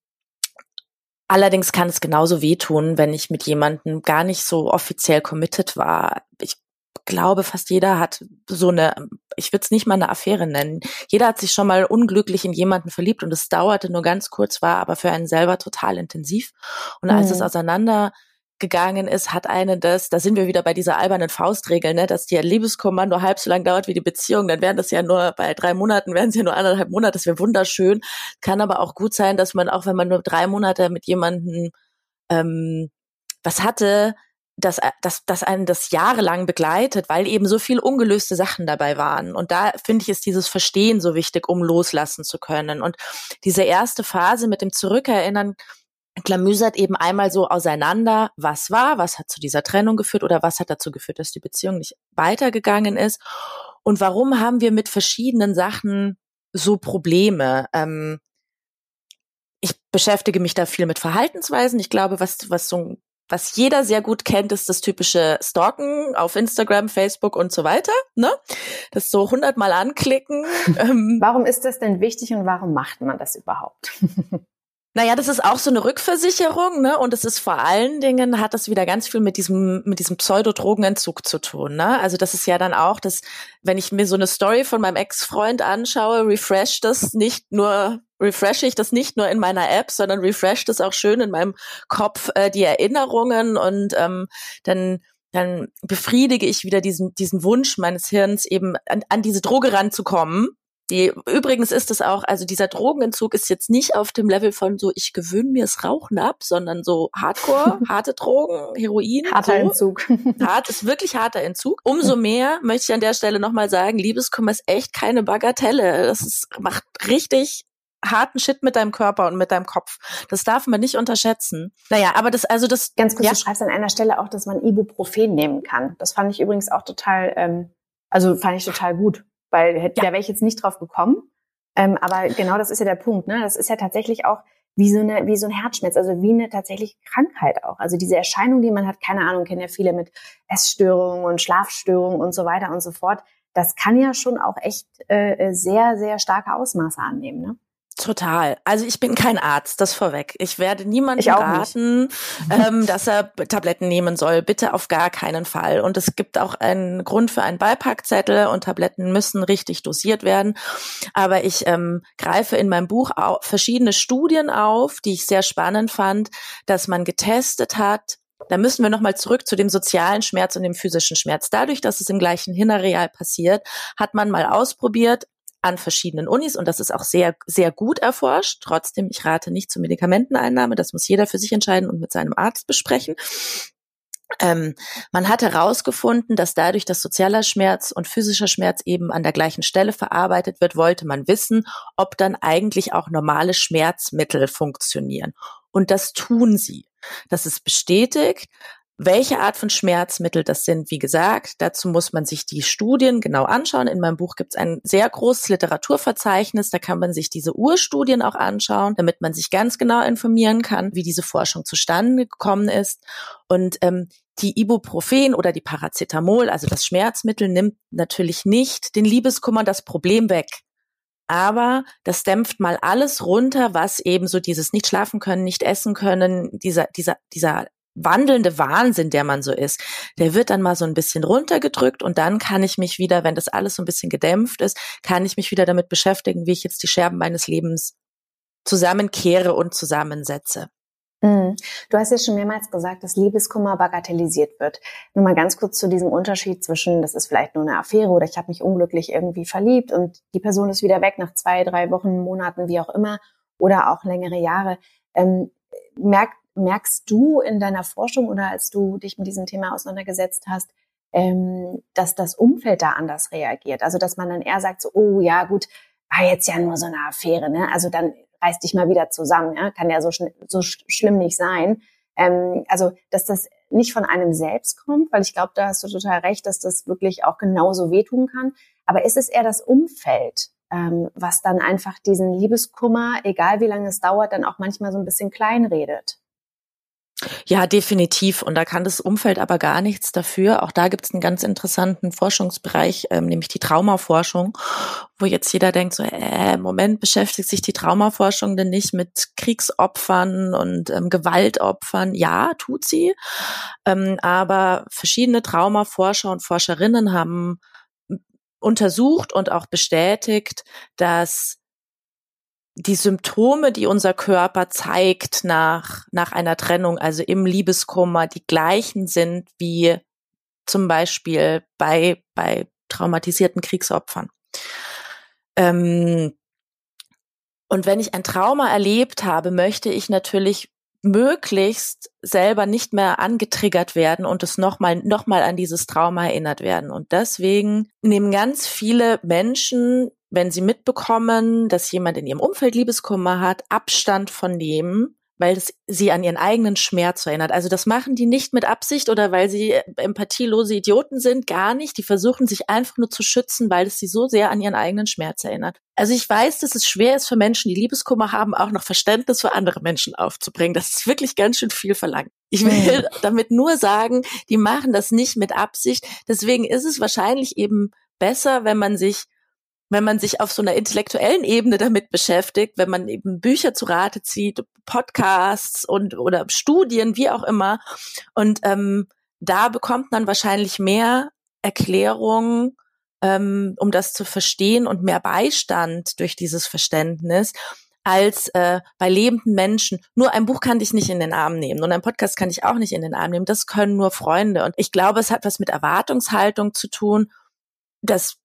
Allerdings kann es genauso wehtun, wenn ich mit jemandem gar nicht so offiziell committed war. Ich glaube, fast jeder hat so eine, ich würde es nicht mal eine Affäre nennen. Jeder hat sich schon mal unglücklich in jemanden verliebt und es dauerte nur ganz kurz, war aber für einen selber total intensiv. Und als mhm. es auseinander gegangen ist, hat eine das, da sind wir wieder bei dieser albernen Faustregel, ne, dass die Liebeskummer nur halb so lang dauert wie die Beziehung, dann wären das ja nur bei drei Monaten, wären es ja nur anderthalb Monate, das wäre wunderschön. Kann aber auch gut sein, dass man auch, wenn man nur drei Monate mit jemandem ähm, was hatte, dass, dass, dass einen das jahrelang begleitet, weil eben so viel ungelöste Sachen dabei waren. Und da finde ich, ist dieses Verstehen so wichtig, um loslassen zu können. Und diese erste Phase mit dem Zurückerinnern, klamüsert eben einmal so auseinander, was war, was hat zu dieser Trennung geführt oder was hat dazu geführt, dass die Beziehung nicht weitergegangen ist und warum haben wir mit verschiedenen Sachen so Probleme. Ähm, ich beschäftige mich da viel mit Verhaltensweisen. Ich glaube, was, was so was jeder sehr gut kennt, ist das typische Stalken auf Instagram, Facebook und so weiter. Ne? Das so hundertmal anklicken. Ähm. warum ist das denn wichtig und warum macht man das überhaupt? Naja, das ist auch so eine Rückversicherung, ne? Und es ist vor allen Dingen, hat das wieder ganz viel mit diesem, mit diesem Pseudodrogenentzug zu tun, ne? Also das ist ja dann auch, dass, wenn ich mir so eine Story von meinem Ex-Freund anschaue, refresh das nicht nur, refresh ich das nicht nur in meiner App, sondern refresh das auch schön in meinem Kopf, äh, die Erinnerungen und ähm, dann dann befriedige ich wieder diesen, diesen Wunsch meines Hirns eben an, an diese Droge ranzukommen Die, übrigens ist es auch, also dieser Drogenentzug ist jetzt nicht auf dem Level von so, ich gewöhne mir das Rauchen ab, sondern so Hardcore, harte Drogen, Heroin. Harter so. Entzug. Hart ist wirklich harter Entzug. Umso mehr möchte ich an der Stelle nochmal sagen, Liebeskummer ist echt keine Bagatelle. Das ist, macht richtig harten Shit mit deinem Körper und mit deinem Kopf. Das darf man nicht unterschätzen. Naja, aber das, also das. Ganz kurz, ja. du schreibst an einer Stelle auch, dass man Ibuprofen nehmen kann. Das fand ich übrigens auch total, ähm, also fand ich total gut weil ja. da wäre ich jetzt nicht drauf gekommen. Ähm, aber genau das ist ja der Punkt. Ne? Das ist ja tatsächlich auch wie so, eine, wie so ein Herzschmerz, also wie eine tatsächliche Krankheit auch. Also diese Erscheinung, die man hat, keine Ahnung, kennen ja viele mit Essstörungen und Schlafstörungen und so weiter und so fort. Das kann ja schon auch echt äh, sehr, sehr starke Ausmaße annehmen. Ne? Total. Also ich bin kein Arzt, das vorweg. Ich werde niemandem raten, ähm, dass er Tabletten nehmen soll. Bitte auf gar keinen Fall. Und es gibt auch einen Grund für einen Beipackzettel und Tabletten müssen richtig dosiert werden. Aber ich ähm, greife in meinem Buch auch verschiedene Studien auf, die ich sehr spannend fand, dass man getestet hat, da müssen wir nochmal zurück zu dem sozialen Schmerz und dem physischen Schmerz. Dadurch, dass es im gleichen Hinterreal passiert, hat man mal ausprobiert, an verschiedenen Unis und das ist auch sehr, sehr gut erforscht. Trotzdem, ich rate nicht zur Medikamenteneinnahme. Das muss jeder für sich entscheiden und mit seinem Arzt besprechen. Ähm, man hat herausgefunden, dass dadurch, dass sozialer Schmerz und physischer Schmerz eben an der gleichen Stelle verarbeitet wird, wollte man wissen, ob dann eigentlich auch normale Schmerzmittel funktionieren. Und das tun sie. Das ist bestätigt. Welche Art von Schmerzmittel das sind, wie gesagt, dazu muss man sich die Studien genau anschauen. In meinem Buch gibt es ein sehr großes Literaturverzeichnis, da kann man sich diese Urstudien auch anschauen, damit man sich ganz genau informieren kann, wie diese Forschung zustande gekommen ist. Und ähm, die Ibuprofen oder die Paracetamol, also das Schmerzmittel, nimmt natürlich nicht den Liebeskummer, das Problem weg aber das dämpft mal alles runter, was eben so dieses nicht schlafen können, nicht essen können, dieser, dieser, dieser wandelnde Wahnsinn, der man so ist, der wird dann mal so ein bisschen runtergedrückt und dann kann ich mich wieder, wenn das alles so ein bisschen gedämpft ist, kann ich mich wieder damit beschäftigen, wie ich jetzt die Scherben meines Lebens zusammenkehre und zusammensetze. Mhm. Du hast ja schon mehrmals gesagt, dass Liebeskummer bagatellisiert wird. Nur mal ganz kurz zu diesem Unterschied zwischen, das ist vielleicht nur eine Affäre oder ich habe mich unglücklich irgendwie verliebt und die Person ist wieder weg nach zwei, drei Wochen, Monaten, wie auch immer, oder auch längere Jahre. Ähm, merkt merkst du in deiner Forschung oder als du dich mit diesem Thema auseinandergesetzt hast, ähm, dass das Umfeld da anders reagiert? Also dass man dann eher sagt, so, oh ja, gut, war jetzt ja nur so eine Affäre, ne? Also dann reiß dich mal wieder zusammen, ja? kann ja so, sch so sch schlimm nicht sein. Ähm, also dass das nicht von einem selbst kommt, weil ich glaube, da hast du total recht, dass das wirklich auch genauso wehtun kann. Aber ist es eher das Umfeld, ähm, was dann einfach diesen Liebeskummer, egal wie lange es dauert, dann auch manchmal so ein bisschen kleinredet? Ja, definitiv. Und da kann das Umfeld aber gar nichts dafür. Auch da gibt es einen ganz interessanten Forschungsbereich, ähm, nämlich die Traumaforschung, wo jetzt jeder denkt, so, äh, Moment, beschäftigt sich die Traumaforschung denn nicht mit Kriegsopfern und ähm, Gewaltopfern? Ja, tut sie. Ähm, aber verschiedene Traumaforscher und Forscherinnen haben untersucht und auch bestätigt, dass die Symptome, die unser Körper zeigt nach, nach einer Trennung, also im Liebeskummer, die gleichen sind wie zum Beispiel bei, bei traumatisierten Kriegsopfern. Ähm, und wenn ich ein Trauma erlebt habe, möchte ich natürlich möglichst selber nicht mehr angetriggert werden und es nochmal noch mal an dieses Trauma erinnert werden. Und deswegen nehmen ganz viele Menschen wenn sie mitbekommen, dass jemand in ihrem Umfeld Liebeskummer hat, Abstand von dem, weil es sie an ihren eigenen Schmerz erinnert. Also das machen die nicht mit Absicht oder weil sie empathielose Idioten sind, gar nicht. Die versuchen sich einfach nur zu schützen, weil es sie so sehr an ihren eigenen Schmerz erinnert. Also ich weiß, dass es schwer ist für Menschen, die Liebeskummer haben, auch noch Verständnis für andere Menschen aufzubringen. Das ist wirklich ganz schön viel verlangt. Ich will damit nur sagen, die machen das nicht mit Absicht. Deswegen ist es wahrscheinlich eben besser, wenn man sich wenn man sich auf so einer intellektuellen Ebene damit beschäftigt, wenn man eben Bücher zu Rate zieht, Podcasts und oder Studien, wie auch immer. Und ähm, da bekommt man wahrscheinlich mehr Erklärung, ähm, um das zu verstehen und mehr Beistand durch dieses Verständnis als äh, bei lebenden Menschen. Nur ein Buch kann dich nicht in den Arm nehmen und ein Podcast kann dich auch nicht in den Arm nehmen. Das können nur Freunde. Und ich glaube, es hat was mit Erwartungshaltung zu tun. dass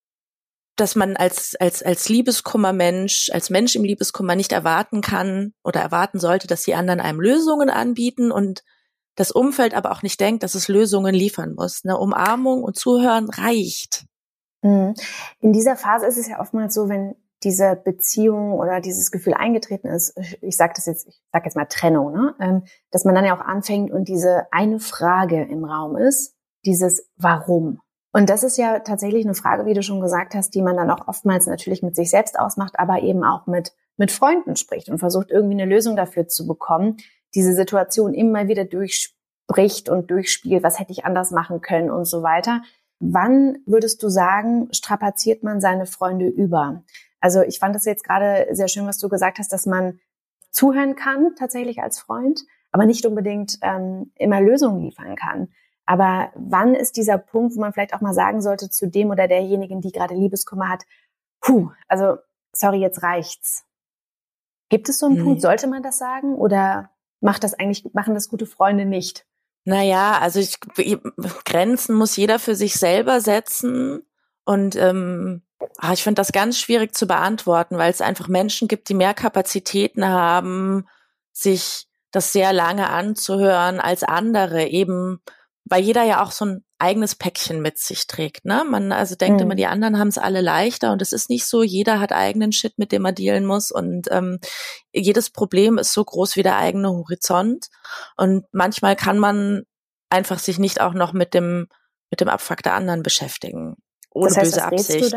dass man als, als, als Liebeskummermensch, als Mensch im Liebeskummer nicht erwarten kann oder erwarten sollte, dass die anderen einem Lösungen anbieten und das Umfeld aber auch nicht denkt, dass es Lösungen liefern muss. Eine Umarmung und Zuhören reicht. Mhm. In dieser Phase ist es ja oftmals so, wenn diese Beziehung oder dieses Gefühl eingetreten ist, ich sage das jetzt, ich sage jetzt mal Trennung, ne? Ähm, dass man dann ja auch anfängt und diese eine Frage im Raum ist, dieses Warum. Und das ist ja tatsächlich eine Frage, wie du schon gesagt hast, die man dann auch oftmals natürlich mit sich selbst ausmacht, aber eben auch mit, mit Freunden spricht und versucht irgendwie eine Lösung dafür zu bekommen, diese Situation immer wieder durchspricht und durchspielt, was hätte ich anders machen können und so weiter. Wann würdest du sagen, strapaziert man seine Freunde über? Also ich fand das jetzt gerade sehr schön, was du gesagt hast, dass man zuhören kann tatsächlich als Freund, aber nicht unbedingt ähm, immer Lösungen liefern kann. Aber wann ist dieser Punkt, wo man vielleicht auch mal sagen sollte zu dem oder derjenigen, die gerade Liebeskummer hat, puh, also sorry, jetzt reicht's. Gibt es so einen hm. Punkt, sollte man das sagen oder macht das eigentlich, machen das gute Freunde nicht? Naja, also ich, Grenzen muss jeder für sich selber setzen und ähm, ah, ich finde das ganz schwierig zu beantworten, weil es einfach Menschen gibt, die mehr Kapazitäten haben, sich das sehr lange anzuhören als andere, eben weil jeder ja auch so ein eigenes Päckchen mit sich trägt. Ne? Man also denkt mhm. immer, die anderen haben es alle leichter und es ist nicht so. Jeder hat eigenen Shit, mit dem er dealen muss und ähm, jedes Problem ist so groß wie der eigene Horizont und manchmal kann man einfach sich nicht auch noch mit dem mit dem Abfuck der anderen beschäftigen ohne das heißt, böse Absicht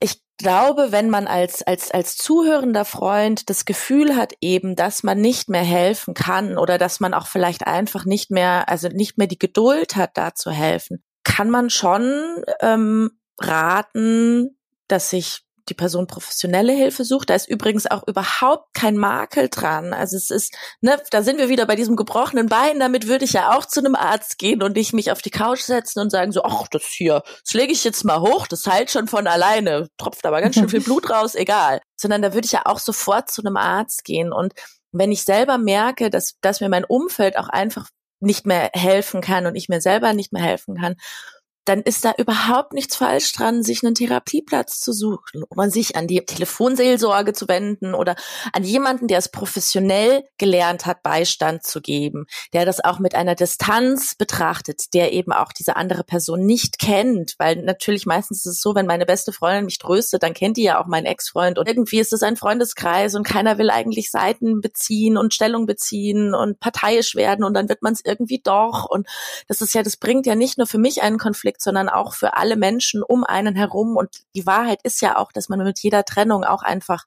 ich glaube, wenn man als, als, als zuhörender Freund das Gefühl hat eben, dass man nicht mehr helfen kann oder dass man auch vielleicht einfach nicht mehr, also nicht mehr die Geduld hat, da zu helfen, kann man schon ähm, raten, dass sich die Person professionelle Hilfe sucht. Da ist übrigens auch überhaupt kein Makel dran. Also es ist, ne, da sind wir wieder bei diesem gebrochenen Bein. Damit würde ich ja auch zu einem Arzt gehen und nicht mich auf die Couch setzen und sagen so, ach, das hier, das lege ich jetzt mal hoch, das heilt schon von alleine, tropft aber ganz schön viel Blut raus, egal. Sondern da würde ich ja auch sofort zu einem Arzt gehen. Und wenn ich selber merke, dass, dass mir mein Umfeld auch einfach nicht mehr helfen kann und ich mir selber nicht mehr helfen kann, dann ist da überhaupt nichts falsch dran, sich einen Therapieplatz zu suchen oder sich an die Telefonseelsorge zu wenden oder an jemanden, der es professionell gelernt hat, Beistand zu geben, der das auch mit einer Distanz betrachtet, der eben auch diese andere Person nicht kennt, weil natürlich meistens ist es so, wenn meine beste Freundin mich tröstet, dann kennt die ja auch meinen Ex-Freund und irgendwie ist es ein Freundeskreis und keiner will eigentlich Seiten beziehen und Stellung beziehen und parteiisch werden und dann wird man es irgendwie doch. Und das ist ja, das bringt ja nicht nur für mich einen Konflikt, sondern auch für alle Menschen um einen herum. Und die Wahrheit ist ja auch, dass man mit jeder Trennung auch einfach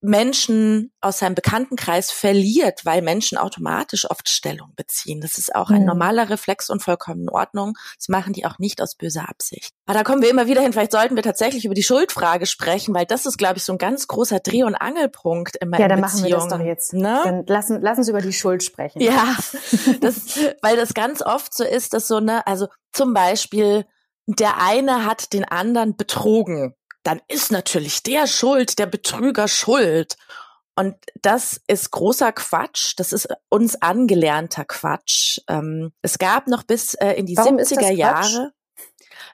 Menschen aus seinem Bekanntenkreis verliert, weil Menschen automatisch oft Stellung beziehen. Das ist auch ein mhm. normaler Reflex und vollkommen in Ordnung. Das machen die auch nicht aus böser Absicht. Aber da kommen wir immer wieder hin. Vielleicht sollten wir tatsächlich über die Schuldfrage sprechen, weil das ist, glaube ich, so ein ganz großer Dreh- und Angelpunkt in meiner Ja, dann Beziehung. machen wir das doch jetzt. Ne? Dann lassen, lassen uns über die Schuld sprechen. Ja, das, weil das ganz oft so ist, dass so, ne, also zum Beispiel, der eine hat den anderen betrogen dann ist natürlich der schuld, der Betrüger schuld. Und das ist großer Quatsch. Das ist uns angelernter Quatsch. Ähm, es gab noch bis äh, in die Warum 70er Jahre.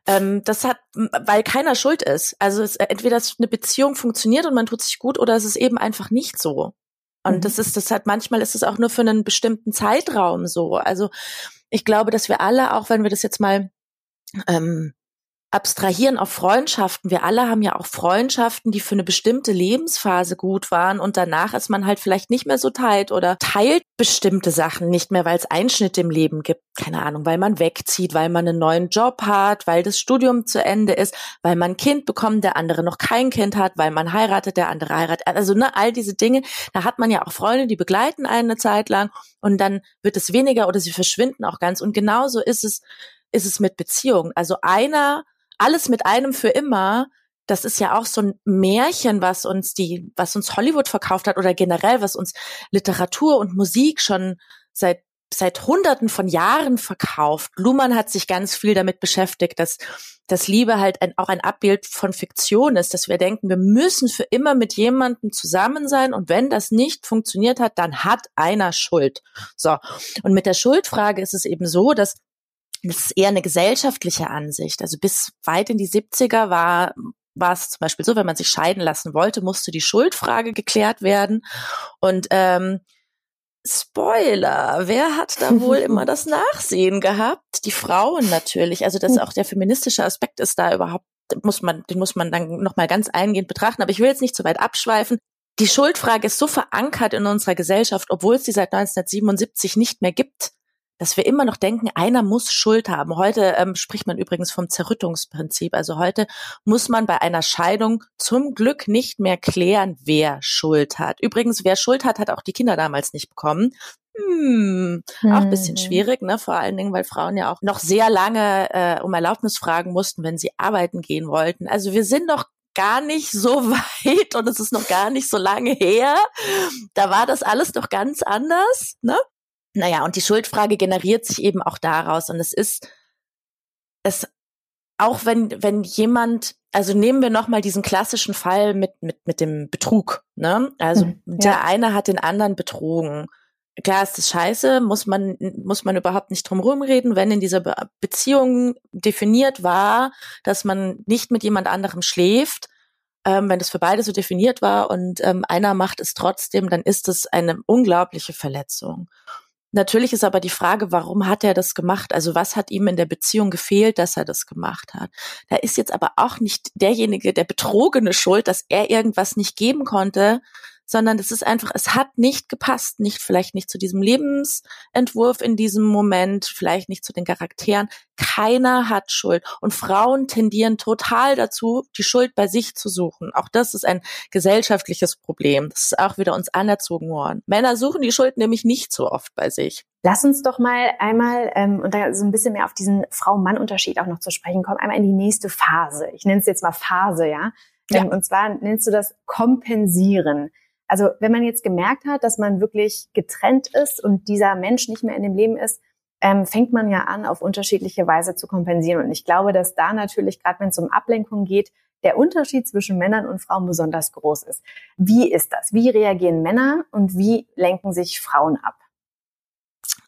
Ähm, das hat, weil keiner schuld ist. Also es, entweder eine Beziehung funktioniert und man tut sich gut oder es ist eben einfach nicht so. Und mhm. das ist, das hat manchmal ist es auch nur für einen bestimmten Zeitraum so. Also ich glaube, dass wir alle, auch wenn wir das jetzt mal ähm, abstrahieren auf Freundschaften. Wir alle haben ja auch Freundschaften, die für eine bestimmte Lebensphase gut waren und danach ist man halt vielleicht nicht mehr so teilt oder teilt bestimmte Sachen nicht mehr, weil es Einschnitte im Leben gibt. Keine Ahnung, weil man wegzieht, weil man einen neuen Job hat, weil das Studium zu Ende ist, weil man ein Kind bekommt, der andere noch kein Kind hat, weil man heiratet, der andere heiratet. Also ne, all diese Dinge, da hat man ja auch Freunde, die begleiten einen eine Zeit lang und dann wird es weniger oder sie verschwinden auch ganz. Und genauso ist es, ist es mit Beziehungen. Also einer alles mit einem für immer, das ist ja auch so ein Märchen, was uns die, was uns Hollywood verkauft hat oder generell, was uns Literatur und Musik schon seit seit Hunderten von Jahren verkauft. Luhmann hat sich ganz viel damit beschäftigt, dass, dass Liebe halt ein, auch ein Abbild von Fiktion ist, dass wir denken, wir müssen für immer mit jemandem zusammen sein und wenn das nicht funktioniert hat, dann hat einer Schuld. So. Und mit der Schuldfrage ist es eben so, dass das ist eher eine gesellschaftliche Ansicht. Also bis weit in die 70er war war es zum Beispiel so, wenn man sich scheiden lassen wollte, musste die Schuldfrage geklärt werden. Und ähm, Spoiler, wer hat da wohl immer das Nachsehen gehabt? Die Frauen natürlich. Also dass auch der feministische Aspekt ist da überhaupt, muss man, den muss man dann nochmal ganz eingehend betrachten. Aber ich will jetzt nicht zu weit abschweifen. Die Schuldfrage ist so verankert in unserer Gesellschaft, obwohl es sie seit 1977 nicht mehr gibt dass wir immer noch denken, einer muss Schuld haben. Heute ähm, spricht man übrigens vom Zerrüttungsprinzip. Also heute muss man bei einer Scheidung zum Glück nicht mehr klären, wer Schuld hat. Übrigens, wer Schuld hat, hat auch die Kinder damals nicht bekommen. Hm, auch ein bisschen mhm. schwierig, ne? Vor allen Dingen, weil Frauen ja auch noch sehr lange äh, um Erlaubnis fragen mussten, wenn sie arbeiten gehen wollten. Also wir sind doch gar nicht so weit und es ist noch gar nicht so lange her. Da war das alles doch ganz anders, ne? Naja, und die Schuldfrage generiert sich eben auch daraus. Und es ist, es, auch wenn, wenn jemand, also nehmen wir nochmal diesen klassischen Fall mit, mit, mit dem Betrug, ne? Also, mhm, ja. der eine hat den anderen betrogen. Klar ist das scheiße, muss man, muss man überhaupt nicht drum rumreden, wenn in dieser Be Beziehung definiert war, dass man nicht mit jemand anderem schläft, ähm, wenn das für beide so definiert war und ähm, einer macht es trotzdem, dann ist es eine unglaubliche Verletzung. Natürlich ist aber die Frage, warum hat er das gemacht? Also was hat ihm in der Beziehung gefehlt, dass er das gemacht hat? Da ist jetzt aber auch nicht derjenige, der Betrogene schuld, dass er irgendwas nicht geben konnte, sondern es ist einfach, es hat nicht gepasst, nicht vielleicht nicht zu diesem Lebensentwurf in diesem Moment, vielleicht nicht zu den Charakteren. Keiner hat Schuld und Frauen tendieren total dazu, die Schuld bei sich zu suchen. Auch das ist ein gesellschaftliches Problem. Das ist auch wieder uns anerzogen worden. Männer suchen die Schuld nämlich nicht so oft bei sich. Lass uns doch mal einmal ähm, und da so ein bisschen mehr auf diesen Frau-Mann-Unterschied auch noch zu sprechen kommen. Einmal in die nächste Phase. Ich nenne es jetzt mal Phase, ja. ja. Ähm, und zwar nennst du das Kompensieren. Also wenn man jetzt gemerkt hat, dass man wirklich getrennt ist und dieser Mensch nicht mehr in dem Leben ist, ähm, fängt man ja an, auf unterschiedliche Weise zu kompensieren. Und ich glaube, dass da natürlich, gerade wenn es um Ablenkung geht, der Unterschied zwischen Männern und Frauen besonders groß ist. Wie ist das? Wie reagieren Männer und wie lenken sich Frauen ab?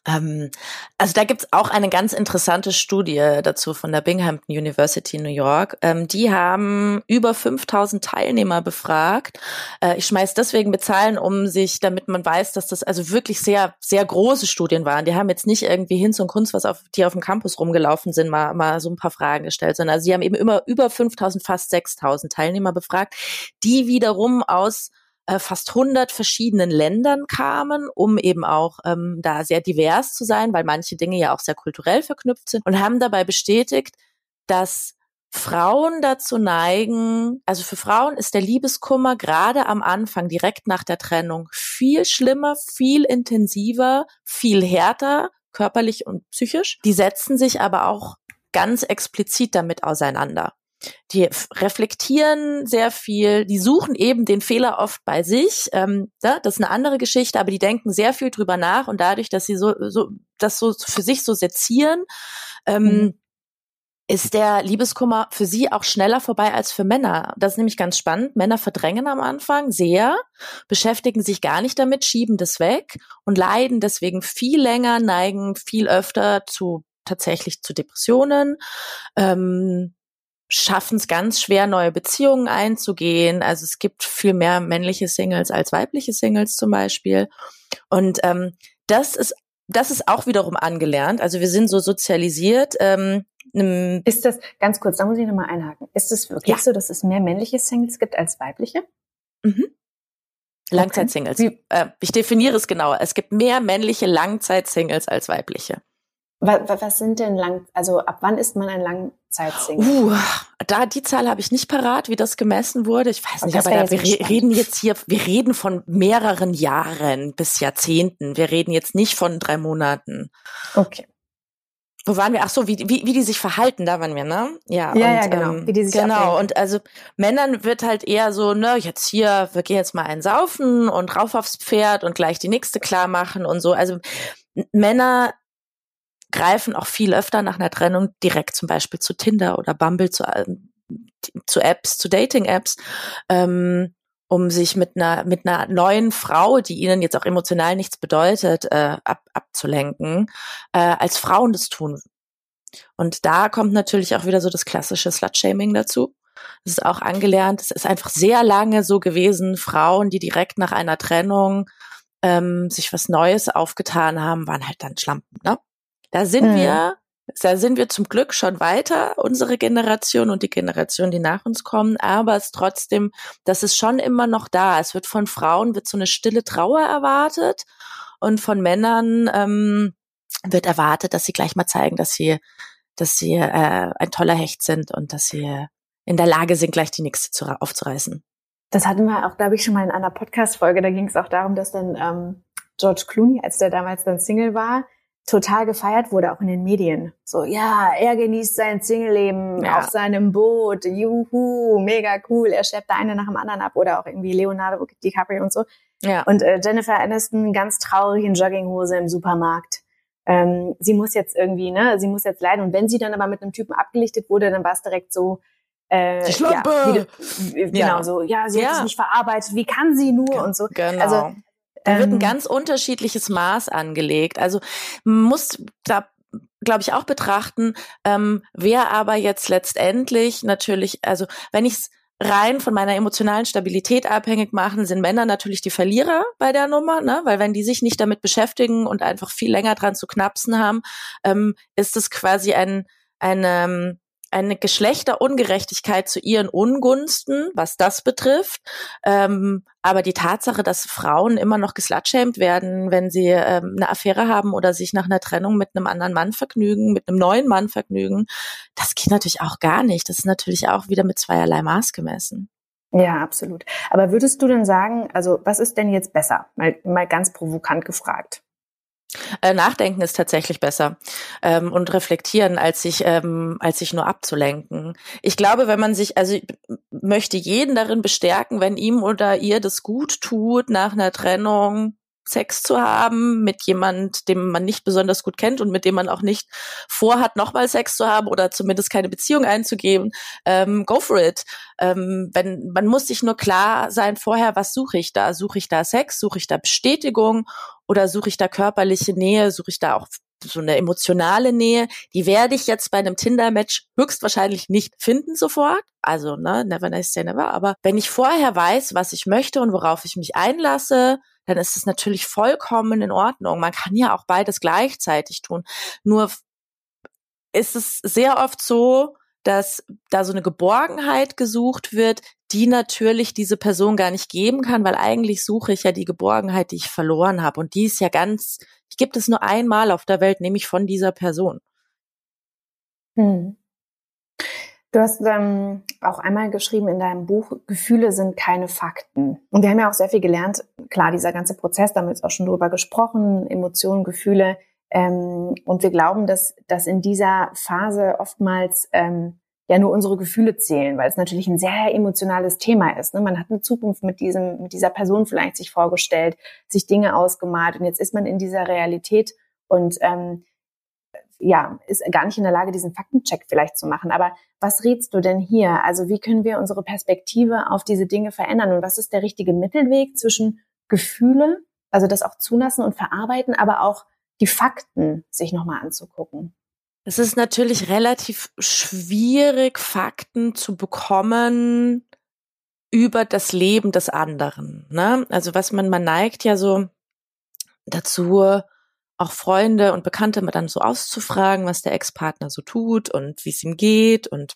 Ähm, also da gibt's auch eine ganz interessante Studie dazu von der Binghamton University New York. Ähm, die haben über 5000 Teilnehmer befragt. Äh, ich schmeiß deswegen bezahlen, um sich, damit man weiß, dass das also wirklich sehr, sehr große Studien waren. Die haben jetzt nicht irgendwie Hinz und Kunst, was auf, die auf dem Campus rumgelaufen sind, mal, mal so ein paar Fragen gestellt, sondern also sie haben eben immer über 5000, fast 6000 Teilnehmer befragt, die wiederum aus äh, fast 100 verschiedenen Ländern kamen, um eben auch ähm, da sehr divers zu sein, weil manche Dinge ja auch sehr kulturell verknüpft sind und haben dabei bestätigt, dass Frauen dazu neigen, also für Frauen ist der Liebeskummer gerade am Anfang, direkt nach der Trennung, viel schlimmer, viel intensiver, viel härter, körperlich und psychisch. Die setzen sich aber auch ganz explizit damit auseinander die reflektieren sehr viel, die suchen eben den Fehler oft bei sich. Ähm, das ist eine andere Geschichte, aber die denken sehr viel drüber nach und dadurch, dass sie so, so das so für sich so sezieren, ähm, mhm. ist der Liebeskummer für sie auch schneller vorbei als für Männer. Das ist nämlich ganz spannend. Männer verdrängen am Anfang sehr, beschäftigen sich gar nicht damit, schieben das weg und leiden deswegen viel länger, neigen viel öfter zu tatsächlich zu Depressionen. Ähm, schaffen es ganz schwer, neue Beziehungen einzugehen. Also es gibt viel mehr männliche Singles als weibliche Singles zum Beispiel. Und ähm, das ist das ist auch wiederum angelernt. Also wir sind so sozialisiert. Ähm, ist das ganz kurz? Da muss ich nochmal einhaken. Ist es wirklich ja. so, dass es mehr männliche Singles gibt als weibliche? Mhm. Langzeitsingles. Okay. Äh, ich definiere es genauer. Es gibt mehr männliche Langzeitsingles als weibliche. Was, was sind denn lang, also ab wann ist man ein Langzeitsingle? Uh, da die Zahl habe ich nicht parat, wie das gemessen wurde. Ich weiß nicht, aber da, wir re reden jetzt hier, wir reden von mehreren Jahren bis Jahrzehnten. Wir reden jetzt nicht von drei Monaten. Okay. Wo waren wir? Ach so, wie, wie, wie die sich verhalten, da waren wir, ne? Ja, ja, und, ja genau. Ähm, wie die sich genau. Ablenken. Und also Männern wird halt eher so, ne, jetzt hier, wir gehen jetzt mal einen saufen und rauf aufs Pferd und gleich die nächste klar machen und so. Also Männer greifen auch viel öfter nach einer Trennung direkt zum Beispiel zu Tinder oder Bumble, zu, äh, zu Apps, zu Dating-Apps, ähm, um sich mit einer, mit einer neuen Frau, die ihnen jetzt auch emotional nichts bedeutet, äh, ab, abzulenken, äh, als Frauen das tun Und da kommt natürlich auch wieder so das klassische Slut-Shaming dazu. Das ist auch angelernt. Es ist einfach sehr lange so gewesen, Frauen, die direkt nach einer Trennung ähm, sich was Neues aufgetan haben, waren halt dann Schlampen. Ne? Da sind mhm. wir, da sind wir zum Glück schon weiter, unsere Generation und die Generation, die nach uns kommen. Aber es trotzdem, das ist schon immer noch da. Es wird von Frauen wird so eine stille Trauer erwartet und von Männern ähm, wird erwartet, dass sie gleich mal zeigen, dass sie, dass sie äh, ein toller Hecht sind und dass sie in der Lage sind, gleich die nächste zu, aufzureißen. Das hatten wir auch, glaube ich, schon mal in einer Podcast-Folge. Da ging es auch darum, dass dann ähm, George Clooney, als der damals dann Single war, total gefeiert wurde, auch in den Medien. So, ja, er genießt sein Single-Leben ja. auf seinem Boot, juhu, mega cool, er schleppt da eine nach dem anderen ab oder auch irgendwie Leonardo DiCaprio und so. Ja. Und äh, Jennifer Aniston ganz traurig in Jogginghose im Supermarkt. Ähm, sie muss jetzt irgendwie, ne, sie muss jetzt leiden. Und wenn sie dann aber mit einem Typen abgelichtet wurde, dann war es direkt so, äh, die Schlampe! Ja, wie, genau ja. so, ja, sie hat es nicht verarbeitet, wie kann sie nur und so. Genau. Also, da wird ein ähm, ganz unterschiedliches Maß angelegt. Also man muss da glaube ich auch betrachten, ähm, wer aber jetzt letztendlich natürlich, also wenn ich es rein von meiner emotionalen Stabilität abhängig machen, sind Männer natürlich die Verlierer bei der Nummer, ne? weil wenn die sich nicht damit beschäftigen und einfach viel länger dran zu knapsen haben, ähm, ist es quasi ein, ein ähm, eine Geschlechterungerechtigkeit zu ihren Ungunsten, was das betrifft. Ähm, aber die Tatsache, dass Frauen immer noch geslutshamed werden, wenn sie ähm, eine Affäre haben oder sich nach einer Trennung mit einem anderen Mann vergnügen, mit einem neuen Mann vergnügen, das geht natürlich auch gar nicht. Das ist natürlich auch wieder mit zweierlei Maß gemessen. Ja, absolut. Aber würdest du denn sagen, also was ist denn jetzt besser? Mal, mal ganz provokant gefragt. Äh, nachdenken ist tatsächlich besser ähm, und reflektieren, als sich ähm, als sich nur abzulenken. Ich glaube, wenn man sich, also ich möchte jeden darin bestärken, wenn ihm oder ihr das gut tut nach einer Trennung, Sex zu haben mit jemand, dem man nicht besonders gut kennt und mit dem man auch nicht vorhat, nochmal Sex zu haben oder zumindest keine Beziehung einzugeben, ähm, go for it. Ähm, wenn, man muss sich nur klar sein vorher, was suche ich da? Suche ich da Sex? Suche ich da Bestätigung? Oder suche ich da körperliche Nähe? Suche ich da auch so eine emotionale Nähe, die werde ich jetzt bei einem Tinder-Match höchstwahrscheinlich nicht finden sofort. Also, ne, never nice say never. Aber wenn ich vorher weiß, was ich möchte und worauf ich mich einlasse, dann ist es natürlich vollkommen in Ordnung. Man kann ja auch beides gleichzeitig tun. Nur ist es sehr oft so, dass da so eine Geborgenheit gesucht wird, die natürlich diese Person gar nicht geben kann, weil eigentlich suche ich ja die Geborgenheit, die ich verloren habe. Und die ist ja ganz, die gibt es nur einmal auf der Welt, nämlich von dieser Person. Hm. Du hast ähm, auch einmal geschrieben in deinem Buch, Gefühle sind keine Fakten. Und wir haben ja auch sehr viel gelernt. Klar, dieser ganze Prozess, da haben wir jetzt auch schon drüber gesprochen, Emotionen, Gefühle. Ähm, und wir glauben, dass, dass in dieser Phase oftmals ähm, ja nur unsere Gefühle zählen, weil es natürlich ein sehr emotionales Thema ist. Ne? Man hat eine Zukunft mit diesem, mit dieser Person vielleicht sich vorgestellt, sich Dinge ausgemalt und jetzt ist man in dieser Realität und ähm, ja, ist gar nicht in der Lage, diesen Faktencheck vielleicht zu machen. Aber was rätst du denn hier? Also wie können wir unsere Perspektive auf diese Dinge verändern? Und was ist der richtige Mittelweg zwischen Gefühle, also das auch zulassen und verarbeiten, aber auch die Fakten sich nochmal anzugucken? Es ist natürlich relativ schwierig, Fakten zu bekommen über das Leben des anderen. Ne? Also was man, man neigt ja so dazu, auch Freunde und Bekannte dann so auszufragen, was der Ex-Partner so tut und wie es ihm geht und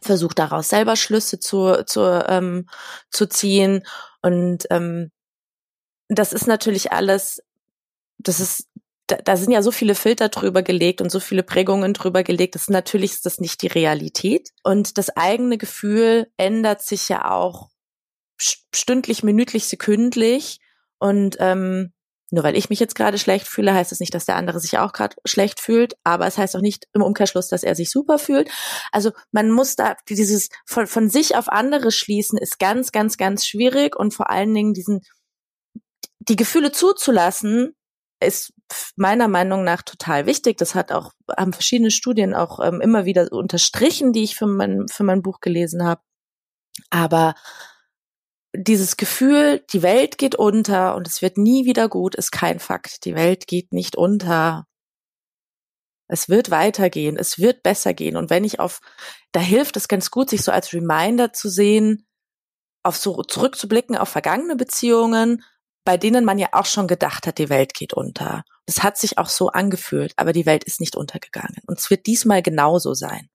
versucht daraus selber Schlüsse zu, zu, ähm, zu ziehen. Und ähm, das ist natürlich alles, das ist, da, da sind ja so viele Filter drüber gelegt und so viele Prägungen drüber gelegt. Das natürlich ist das nicht die Realität. Und das eigene Gefühl ändert sich ja auch stündlich, minütlich, sekündlich. Und ähm, nur weil ich mich jetzt gerade schlecht fühle, heißt es das nicht, dass der andere sich auch gerade schlecht fühlt, aber es heißt auch nicht im Umkehrschluss, dass er sich super fühlt. Also man muss da dieses von, von sich auf andere schließen ist ganz, ganz, ganz schwierig und vor allen Dingen diesen die Gefühle zuzulassen ist meiner Meinung nach total wichtig. Das hat auch haben verschiedene Studien auch ähm, immer wieder unterstrichen, die ich für mein für mein Buch gelesen habe. Aber dieses Gefühl, die Welt geht unter und es wird nie wieder gut, ist kein Fakt. Die Welt geht nicht unter. Es wird weitergehen, es wird besser gehen. Und wenn ich auf, da hilft es ganz gut, sich so als Reminder zu sehen, auf so zurückzublicken auf vergangene Beziehungen, bei denen man ja auch schon gedacht hat, die Welt geht unter. Es hat sich auch so angefühlt, aber die Welt ist nicht untergegangen. Und es wird diesmal genauso sein.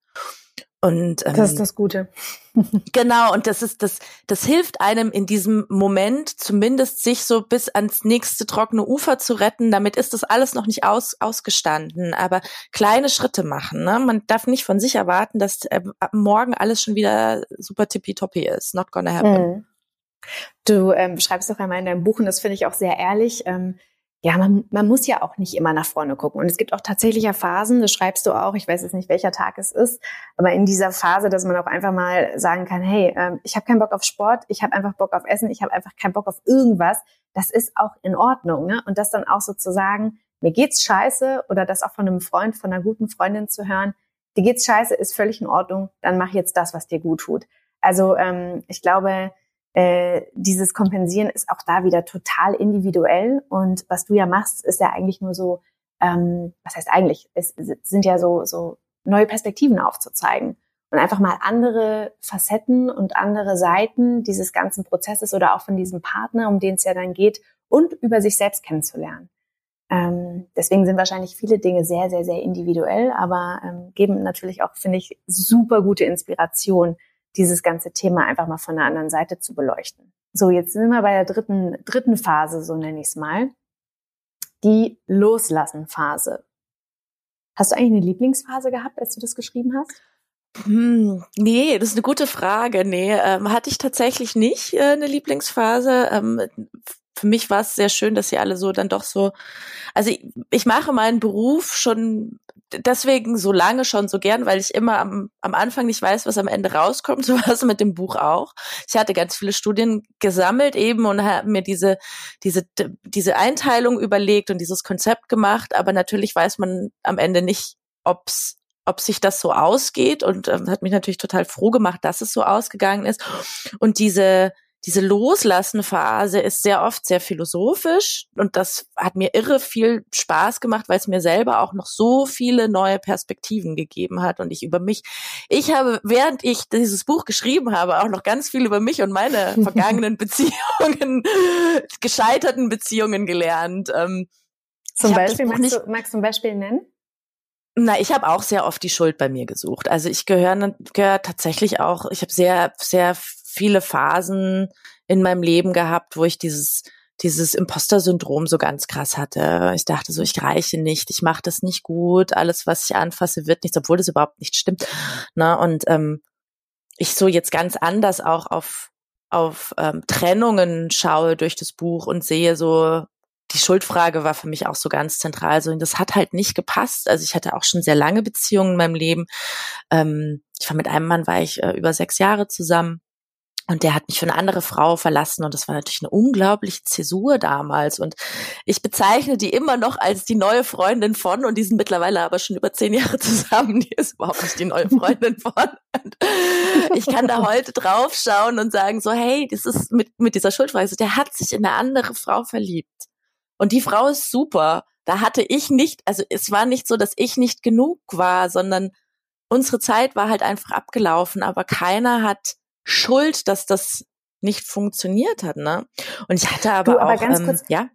Und ähm, das ist das Gute. genau, und das ist das, das hilft einem in diesem Moment zumindest sich so bis ans nächste trockene Ufer zu retten. Damit ist das alles noch nicht aus, ausgestanden, aber kleine Schritte machen. Ne? Man darf nicht von sich erwarten, dass äh, morgen alles schon wieder super tippitoppi ist. Not gonna happen. Mhm. Du ähm, schreibst doch einmal in deinem Buch, und das finde ich auch sehr ehrlich, ähm, ja, man, man muss ja auch nicht immer nach vorne gucken. Und es gibt auch tatsächlich Phasen, das schreibst du auch, ich weiß jetzt nicht, welcher Tag es ist, aber in dieser Phase, dass man auch einfach mal sagen kann, hey, ähm, ich habe keinen Bock auf Sport, ich habe einfach Bock auf Essen, ich habe einfach keinen Bock auf irgendwas, das ist auch in Ordnung. Ne? Und das dann auch so zu sagen, mir geht's scheiße oder das auch von einem Freund, von einer guten Freundin zu hören, dir geht's scheiße, ist völlig in Ordnung, dann mach jetzt das, was dir gut tut. Also ähm, ich glaube, äh, dieses Kompensieren ist auch da wieder total individuell. Und was du ja machst, ist ja eigentlich nur so, ähm, was heißt eigentlich? Es sind ja so, so neue Perspektiven aufzuzeigen und einfach mal andere Facetten und andere Seiten dieses ganzen Prozesses oder auch von diesem Partner, um den es ja dann geht, und über sich selbst kennenzulernen. Ähm, deswegen sind wahrscheinlich viele Dinge sehr, sehr, sehr individuell, aber ähm, geben natürlich auch, finde ich, super gute Inspiration, dieses ganze Thema einfach mal von der anderen Seite zu beleuchten. So, jetzt sind wir bei der dritten, dritten Phase, so nenne ich es mal. Die Loslassen-Phase. Hast du eigentlich eine Lieblingsphase gehabt, als du das geschrieben hast? Hm, nee, das ist eine gute Frage. Nee, ähm, hatte ich tatsächlich nicht äh, eine Lieblingsphase. Ähm, für mich war es sehr schön, dass sie alle so dann doch so, also ich, ich mache meinen Beruf schon deswegen so lange schon so gern, weil ich immer am, am Anfang nicht weiß, was am Ende rauskommt. So war es mit dem Buch auch. Ich hatte ganz viele Studien gesammelt eben und habe mir diese, diese, diese Einteilung überlegt und dieses Konzept gemacht. Aber natürlich weiß man am Ende nicht, ob's ob sich das so ausgeht und äh, hat mich natürlich total froh gemacht, dass es so ausgegangen ist. Und diese diese Loslassen-Phase ist sehr oft sehr philosophisch und das hat mir irre viel Spaß gemacht, weil es mir selber auch noch so viele neue Perspektiven gegeben hat und ich über mich, ich habe, während ich dieses Buch geschrieben habe, auch noch ganz viel über mich und meine vergangenen Beziehungen, gescheiterten Beziehungen gelernt. Ähm, zum Beispiel, magst du, magst du ein Beispiel nennen? Na, ich habe auch sehr oft die Schuld bei mir gesucht. Also ich gehöre gehör tatsächlich auch, ich habe sehr, sehr viele Phasen in meinem Leben gehabt, wo ich dieses dieses Imposter-Syndrom so ganz krass hatte. Ich dachte so, ich reiche nicht, ich mache das nicht gut, alles, was ich anfasse, wird nichts, obwohl das überhaupt nicht stimmt. Ne? Und ähm, ich so jetzt ganz anders auch auf auf ähm, Trennungen schaue durch das Buch und sehe so, die Schuldfrage war für mich auch so ganz zentral. So, und das hat halt nicht gepasst. Also ich hatte auch schon sehr lange Beziehungen in meinem Leben. Ähm, ich war mit einem Mann, war ich äh, über sechs Jahre zusammen. Und der hat mich für eine andere Frau verlassen und das war natürlich eine unglaubliche Zäsur damals. Und ich bezeichne die immer noch als die neue Freundin von und die sind mittlerweile aber schon über zehn Jahre zusammen. Die ist überhaupt nicht die neue Freundin von. Und ich kann da heute drauf schauen und sagen so, hey, das ist mit, mit dieser Schuldfrage, der hat sich in eine andere Frau verliebt. Und die Frau ist super. Da hatte ich nicht, also es war nicht so, dass ich nicht genug war, sondern unsere Zeit war halt einfach abgelaufen, aber keiner hat schuld, dass das nicht funktioniert hat, ne? Und ich hatte aber, du, aber auch, ganz ähm, kurz, ja.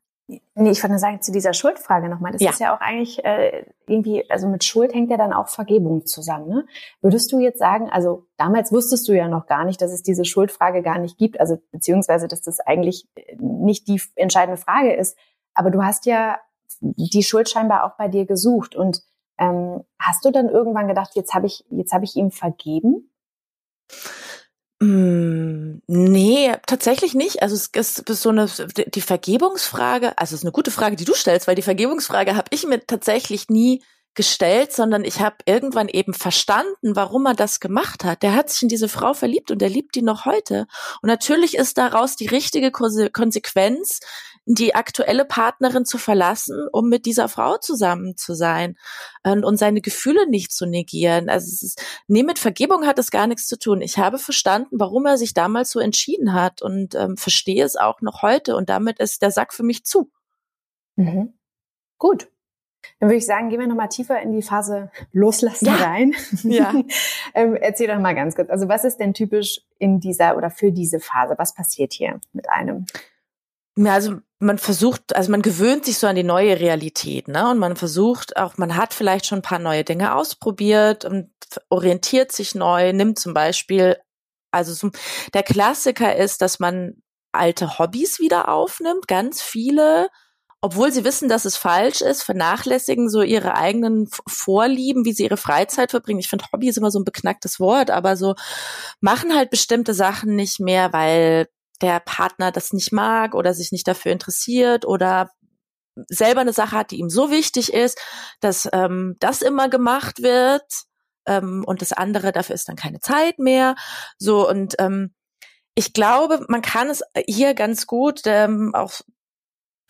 Nee, ich wollte sagen zu dieser Schuldfrage nochmal. Das ja. ist ja auch eigentlich äh, irgendwie, also mit Schuld hängt ja dann auch Vergebung zusammen. Ne? Würdest du jetzt sagen, also damals wusstest du ja noch gar nicht, dass es diese Schuldfrage gar nicht gibt, also beziehungsweise dass das eigentlich äh, nicht die entscheidende Frage ist. Aber du hast ja die Schuld scheinbar auch bei dir gesucht. Und ähm, hast du dann irgendwann gedacht, jetzt habe ich, jetzt habe ich ihm vergeben? Mm, nee, tatsächlich nicht. Also es ist so eine die Vergebungsfrage, also es ist eine gute Frage, die du stellst, weil die Vergebungsfrage habe ich mir tatsächlich nie gestellt, sondern ich habe irgendwann eben verstanden, warum er das gemacht hat. Der hat sich in diese Frau verliebt und er liebt die noch heute. Und natürlich ist daraus die richtige Konsequenz, die aktuelle Partnerin zu verlassen, um mit dieser Frau zusammen zu sein und, und seine Gefühle nicht zu negieren. Also es ist, nee, mit Vergebung hat es gar nichts zu tun. Ich habe verstanden, warum er sich damals so entschieden hat und ähm, verstehe es auch noch heute und damit ist der Sack für mich zu. Mhm. Gut. Dann würde ich sagen, gehen wir nochmal tiefer in die Phase Loslassen ja. rein. Ja. ähm, erzähl doch mal ganz kurz. Also was ist denn typisch in dieser oder für diese Phase? Was passiert hier mit einem? Ja, also man versucht, also man gewöhnt sich so an die neue Realität, ne? Und man versucht auch, man hat vielleicht schon ein paar neue Dinge ausprobiert und orientiert sich neu, nimmt zum Beispiel, also so, der Klassiker ist, dass man alte Hobbys wieder aufnimmt, ganz viele, obwohl sie wissen, dass es falsch ist, vernachlässigen so ihre eigenen Vorlieben, wie sie ihre Freizeit verbringen. Ich finde, Hobby ist immer so ein beknacktes Wort, aber so machen halt bestimmte Sachen nicht mehr, weil der Partner das nicht mag oder sich nicht dafür interessiert oder selber eine Sache hat, die ihm so wichtig ist, dass ähm, das immer gemacht wird ähm, und das andere dafür ist dann keine Zeit mehr. So und ähm, ich glaube, man kann es hier ganz gut ähm, auch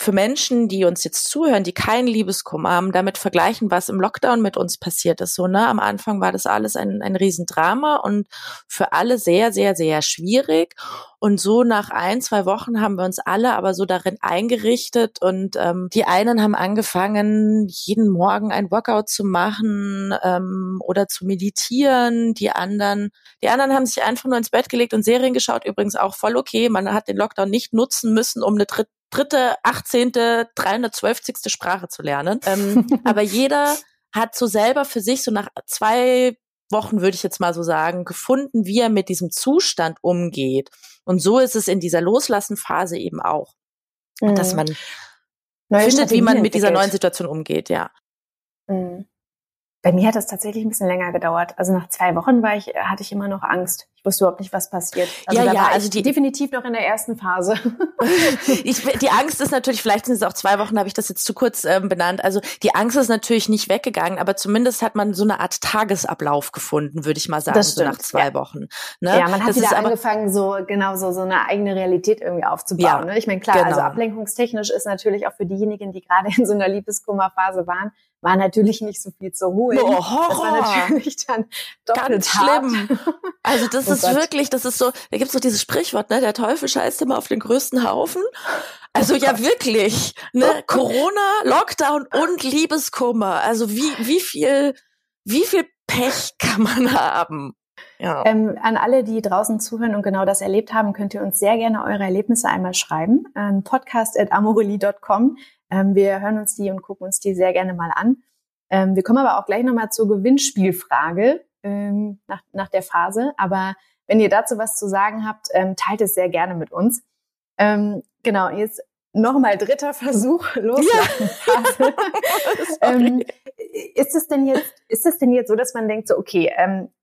für Menschen, die uns jetzt zuhören, die keinen Liebeskummer haben, damit vergleichen, was im Lockdown mit uns passiert ist. So, ne? Am Anfang war das alles ein, ein Riesendrama und für alle sehr, sehr, sehr schwierig. Und so nach ein, zwei Wochen haben wir uns alle aber so darin eingerichtet und ähm, die einen haben angefangen, jeden Morgen ein Workout zu machen ähm, oder zu meditieren. Die anderen, die anderen haben sich einfach nur ins Bett gelegt und Serien geschaut. Übrigens auch voll okay. Man hat den Lockdown nicht nutzen müssen, um eine dritte dritte, achtzehnte, 312. Sprache zu lernen. Ähm, aber jeder hat so selber für sich so nach zwei Wochen, würde ich jetzt mal so sagen, gefunden, wie er mit diesem Zustand umgeht. Und so ist es in dieser Loslassenphase eben auch, mhm. dass man Neue findet, wie man mit dieser neuen Situation umgeht, ja. Mhm. Bei mir hat das tatsächlich ein bisschen länger gedauert. Also nach zwei Wochen war ich, hatte ich immer noch Angst. Ich wusste überhaupt nicht, was passiert. Also ja, ja, also die definitiv noch in der ersten Phase. ich, die Angst ist natürlich, vielleicht sind es auch zwei Wochen, habe ich das jetzt zu kurz ähm, benannt. Also die Angst ist natürlich nicht weggegangen, aber zumindest hat man so eine Art Tagesablauf gefunden, würde ich mal sagen, so nach zwei ja. Wochen. Ne? Ja, man hat das wieder angefangen, so genau so, so eine eigene Realität irgendwie aufzubauen. Ja, ne? Ich meine, klar, also genau. also ablenkungstechnisch ist natürlich auch für diejenigen, die gerade in so einer Liebeskummerphase waren, war natürlich nicht so viel zu holen. Oh, Horror. Das war natürlich dann Ganz schlimm. Also das oh ist Gott. wirklich, das ist so, da gibt's so dieses Sprichwort, ne, der Teufel scheißt immer auf den größten Haufen. Also oh ja wirklich, ne, Corona, Lockdown und Liebeskummer. Also wie wie viel wie viel Pech kann man haben? Ja. Ähm, an alle, die draußen zuhören und genau das erlebt haben, könnt ihr uns sehr gerne eure Erlebnisse einmal schreiben an podcast.amorelie.com. Ähm, wir hören uns die und gucken uns die sehr gerne mal an. Ähm, wir kommen aber auch gleich nochmal zur Gewinnspielfrage ähm, nach, nach der Phase. Aber wenn ihr dazu was zu sagen habt, ähm, teilt es sehr gerne mit uns. Ähm, genau, jetzt nochmal dritter Versuch, los. Ja. ähm, ist es denn jetzt, ist es denn jetzt so, dass man denkt so, okay,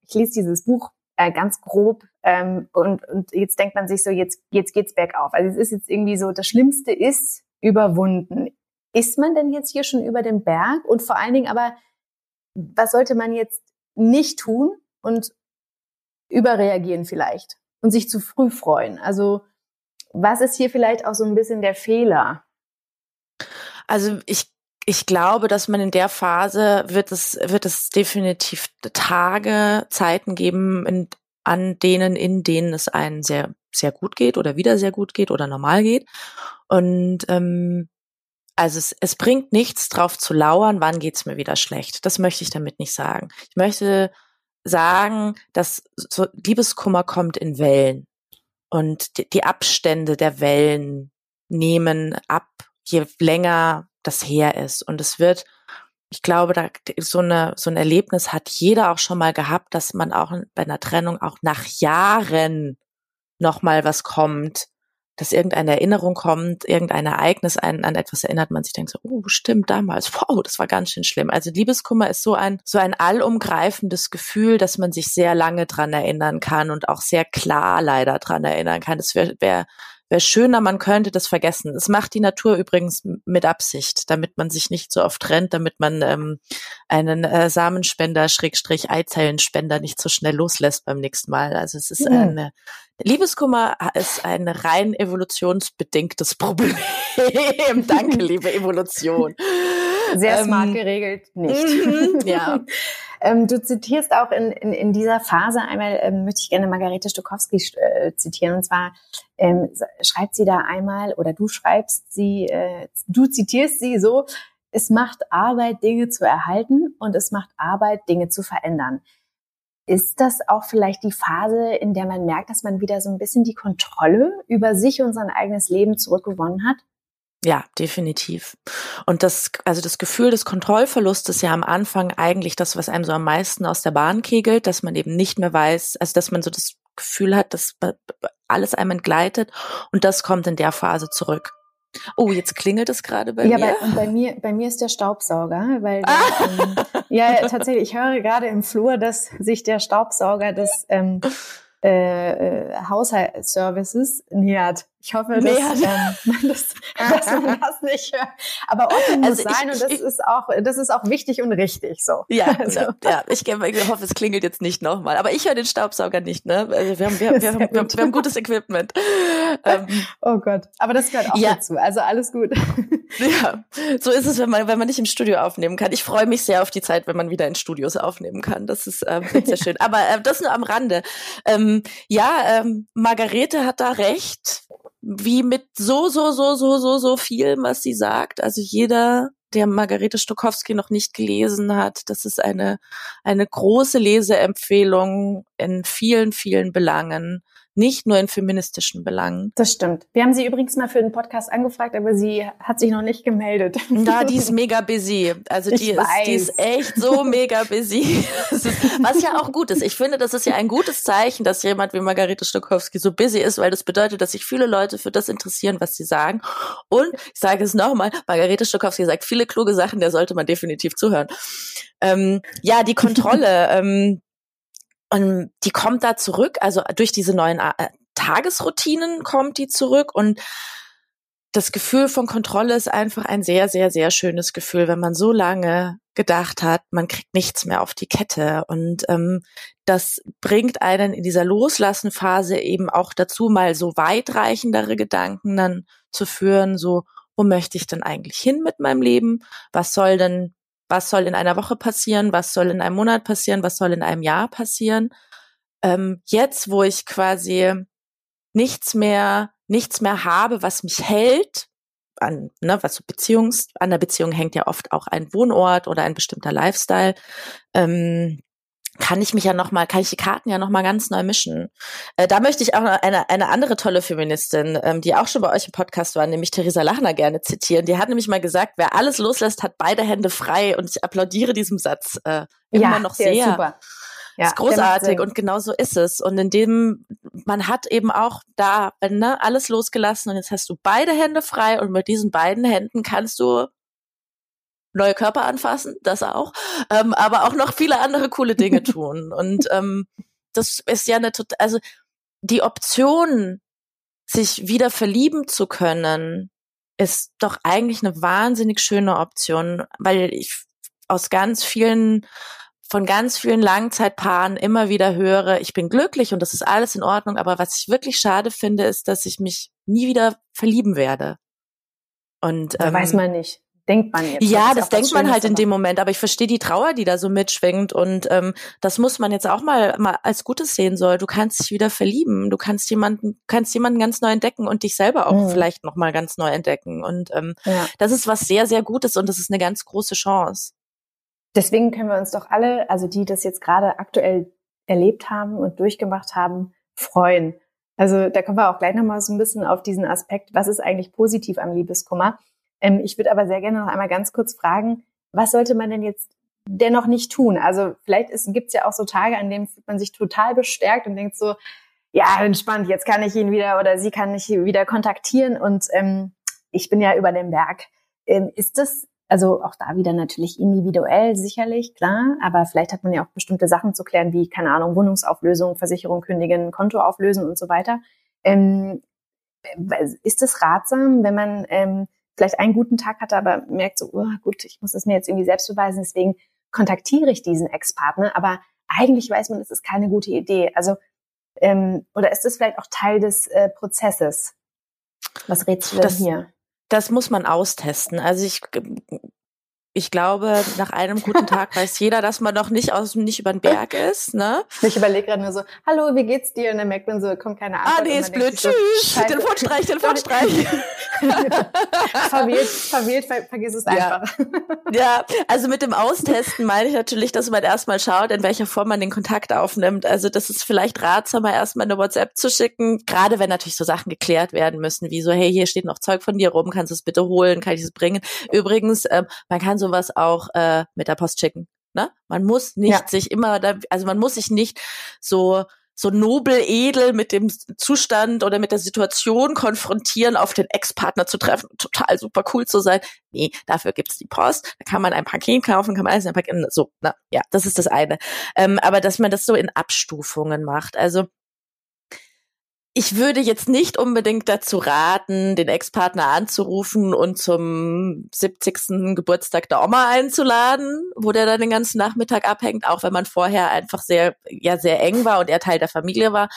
ich lese dieses Buch äh, ganz grob ähm, und, und jetzt denkt man sich so, jetzt, jetzt geht's bergauf. Also es ist jetzt irgendwie so, das Schlimmste ist überwunden. Ist man denn jetzt hier schon über den Berg? Und vor allen Dingen aber, was sollte man jetzt nicht tun und überreagieren vielleicht und sich zu früh freuen? Also, was ist hier vielleicht auch so ein bisschen der Fehler? Also, ich ich glaube, dass man in der Phase wird es, wird es definitiv Tage, Zeiten geben, in, an denen, in denen es einen sehr, sehr gut geht oder wieder sehr gut geht oder normal geht. Und ähm, also es, es bringt nichts drauf zu lauern, wann geht's mir wieder schlecht. Das möchte ich damit nicht sagen. Ich möchte sagen, dass so Liebeskummer kommt in Wellen und die, die Abstände der Wellen nehmen ab, je länger das her ist. Und es wird, ich glaube, da so eine so ein Erlebnis hat jeder auch schon mal gehabt, dass man auch bei einer Trennung auch nach Jahren noch mal was kommt, dass irgendeine Erinnerung kommt, irgendein Ereignis einen an etwas erinnert, man sich denkt so, oh, stimmt, damals, wow, das war ganz schön schlimm. Also Liebeskummer ist so ein, so ein allumgreifendes Gefühl, dass man sich sehr lange dran erinnern kann und auch sehr klar leider dran erinnern kann. Das wäre wär wäre schöner, man könnte das vergessen. Das macht die Natur übrigens mit Absicht, damit man sich nicht so oft trennt, damit man ähm, einen äh, Samenspender, Schrägstrich Eizellenspender nicht so schnell loslässt beim nächsten Mal. Also es ist ja. eine Liebeskummer ist ein rein evolutionsbedingtes Problem. Danke, liebe Evolution. Sehr smart ähm, geregelt, nicht. Mhm, ja. ähm, du zitierst auch in, in, in dieser Phase einmal, ähm, möchte ich gerne Margarete Stokowski äh, zitieren. Und zwar ähm, schreibt sie da einmal, oder du schreibst sie, äh, du zitierst sie so, es macht Arbeit, Dinge zu erhalten und es macht Arbeit, Dinge zu verändern. Ist das auch vielleicht die Phase, in der man merkt, dass man wieder so ein bisschen die Kontrolle über sich und sein eigenes Leben zurückgewonnen hat? Ja, definitiv. Und das, also das Gefühl des Kontrollverlustes ja am Anfang eigentlich das, was einem so am meisten aus der Bahn kegelt, dass man eben nicht mehr weiß, also dass man so das Gefühl hat, dass alles einem entgleitet und das kommt in der Phase zurück. Oh, jetzt klingelt es gerade bei ja, mir. Ja, bei, bei, mir, bei mir ist der Staubsauger, weil der, ah. ähm, ja tatsächlich, ich höre gerade im Flur, dass sich der Staubsauger des ähm, äh, äh, Haushaltsservices nähert. Ich hoffe, dass, ähm, dass, dass man das nicht hört. Aber offen muss also sein ich, und das ich, ist auch, das ist auch wichtig und richtig so. Ja, also. ja, ich, ich hoffe, es klingelt jetzt nicht nochmal. Aber ich höre den Staubsauger nicht, ne? Also wir haben, wir, wir, wir, haben, wir, haben, wir haben gutes Equipment. Ähm, oh Gott, aber das gehört auch ja. dazu. Also alles gut. Ja, so ist es, wenn man, wenn man nicht im Studio aufnehmen kann. Ich freue mich sehr auf die Zeit, wenn man wieder in Studios aufnehmen kann. Das ist ähm, sehr schön. Aber äh, das nur am Rande. Ähm, ja, ähm, Margarete hat da recht wie mit so, so, so, so, so, so viel, was sie sagt. Also jeder, der Margarete Stokowski noch nicht gelesen hat, das ist eine, eine große Leseempfehlung in vielen, vielen Belangen nicht nur in feministischen Belangen. Das stimmt. Wir haben sie übrigens mal für den Podcast angefragt, aber sie hat sich noch nicht gemeldet. Ja, die ist mega busy. Also die ist, die ist echt so mega busy. was ja auch gut ist. Ich finde, das ist ja ein gutes Zeichen, dass jemand wie Margarete Stokowski so busy ist, weil das bedeutet, dass sich viele Leute für das interessieren, was sie sagen. Und ich sage es nochmal, Margarete Stokowski sagt viele kluge Sachen, der sollte man definitiv zuhören. Ähm, ja, die Kontrolle. ähm, und die kommt da zurück, also durch diese neuen äh, Tagesroutinen kommt die zurück und das Gefühl von Kontrolle ist einfach ein sehr, sehr, sehr schönes Gefühl, wenn man so lange gedacht hat, man kriegt nichts mehr auf die Kette. Und ähm, das bringt einen in dieser Loslassenphase eben auch dazu, mal so weitreichendere Gedanken dann zu führen, so, wo möchte ich denn eigentlich hin mit meinem Leben? Was soll denn was soll in einer Woche passieren, was soll in einem Monat passieren, was soll in einem Jahr passieren. Ähm, jetzt, wo ich quasi nichts mehr, nichts mehr habe, was mich hält, an, ne, was so Beziehungs, an der Beziehung hängt ja oft auch ein Wohnort oder ein bestimmter Lifestyle. Ähm, kann ich mich ja noch mal, kann ich die Karten ja noch mal ganz neu mischen. Äh, da möchte ich auch noch eine, eine andere tolle Feministin, ähm, die auch schon bei euch im Podcast war, nämlich Theresa Lachner gerne zitieren. Die hat nämlich mal gesagt, wer alles loslässt, hat beide Hände frei. Und ich applaudiere diesem Satz äh, immer ja, noch sehr. Ist super. Ja, ist großartig und genau so ist es. Und in dem, man hat eben auch da ne, alles losgelassen und jetzt hast du beide Hände frei und mit diesen beiden Händen kannst du neue Körper anfassen, das auch, ähm, aber auch noch viele andere coole Dinge tun. Und ähm, das ist ja eine total, also die Option, sich wieder verlieben zu können, ist doch eigentlich eine wahnsinnig schöne Option, weil ich aus ganz vielen von ganz vielen Langzeitpaaren immer wieder höre, ich bin glücklich und das ist alles in Ordnung, aber was ich wirklich schade finde, ist, dass ich mich nie wieder verlieben werde. Und ähm, weiß man nicht denkt man jetzt. Ja, das, das denkt man halt in dem Moment, aber ich verstehe die Trauer, die da so mitschwingt und ähm, das muss man jetzt auch mal, mal als Gutes sehen soll. Du kannst dich wieder verlieben, du kannst jemanden, kannst jemanden ganz neu entdecken und dich selber auch mhm. vielleicht noch mal ganz neu entdecken und ähm, ja. das ist was sehr, sehr Gutes und das ist eine ganz große Chance. Deswegen können wir uns doch alle, also die das jetzt gerade aktuell erlebt haben und durchgemacht haben, freuen. Also da kommen wir auch gleich nochmal so ein bisschen auf diesen Aspekt, was ist eigentlich positiv am Liebeskummer? Ähm, ich würde aber sehr gerne noch einmal ganz kurz fragen, was sollte man denn jetzt dennoch nicht tun? Also vielleicht gibt es ja auch so Tage, an denen man sich total bestärkt und denkt so, ja, entspannt, jetzt kann ich ihn wieder oder sie kann mich wieder kontaktieren und ähm, ich bin ja über den Berg. Ähm, ist das, also auch da wieder natürlich individuell sicherlich, klar, aber vielleicht hat man ja auch bestimmte Sachen zu klären, wie, keine Ahnung, Wohnungsauflösung, Versicherung kündigen, Konto auflösen und so weiter. Ähm, ist es ratsam, wenn man ähm, vielleicht einen guten Tag hatte, aber merkt so, oh, gut, ich muss es mir jetzt irgendwie selbst beweisen, deswegen kontaktiere ich diesen Ex-Partner, aber eigentlich weiß man, es ist keine gute Idee. Also ähm, oder ist das vielleicht auch Teil des äh, Prozesses? Was rätst du denn das, hier? Das muss man austesten. Also ich ich glaube, nach einem guten Tag weiß jeder, dass man noch nicht aus nicht über den Berg ist. Ne? Ich überlege gerade nur so, hallo, wie geht's dir? Und dann merkt man so, kommt keine Antwort. Ah, nee, ist blöd. Tschüss. So, Telefonstreich, Telefonstreich. verwählt, verwählt, ver vergiss es ja. einfach. ja, also mit dem Austesten meine ich natürlich, dass man erstmal schaut, in welcher Form man den Kontakt aufnimmt. Also das ist vielleicht ratsamer, erstmal eine WhatsApp zu schicken, gerade wenn natürlich so Sachen geklärt werden müssen, wie so, hey, hier steht noch Zeug von dir rum, kannst du es bitte holen, kann ich es bringen? Übrigens, ähm, man kann sowas auch äh, mit der Post schicken. Ne? Man muss nicht ja. sich immer, da, also man muss sich nicht so so nobel, edel mit dem Zustand oder mit der Situation konfrontieren, auf den Ex-Partner zu treffen, total super cool zu sein. Nee, dafür gibt's die Post. Da kann man ein Paket kaufen, kann man alles ein Paket, so, na, ja, das ist das eine. Ähm, aber dass man das so in Abstufungen macht. Also ich würde jetzt nicht unbedingt dazu raten, den Ex-Partner anzurufen und zum 70. Geburtstag der Oma einzuladen, wo der dann den ganzen Nachmittag abhängt, auch wenn man vorher einfach sehr, ja, sehr eng war und er Teil der Familie war.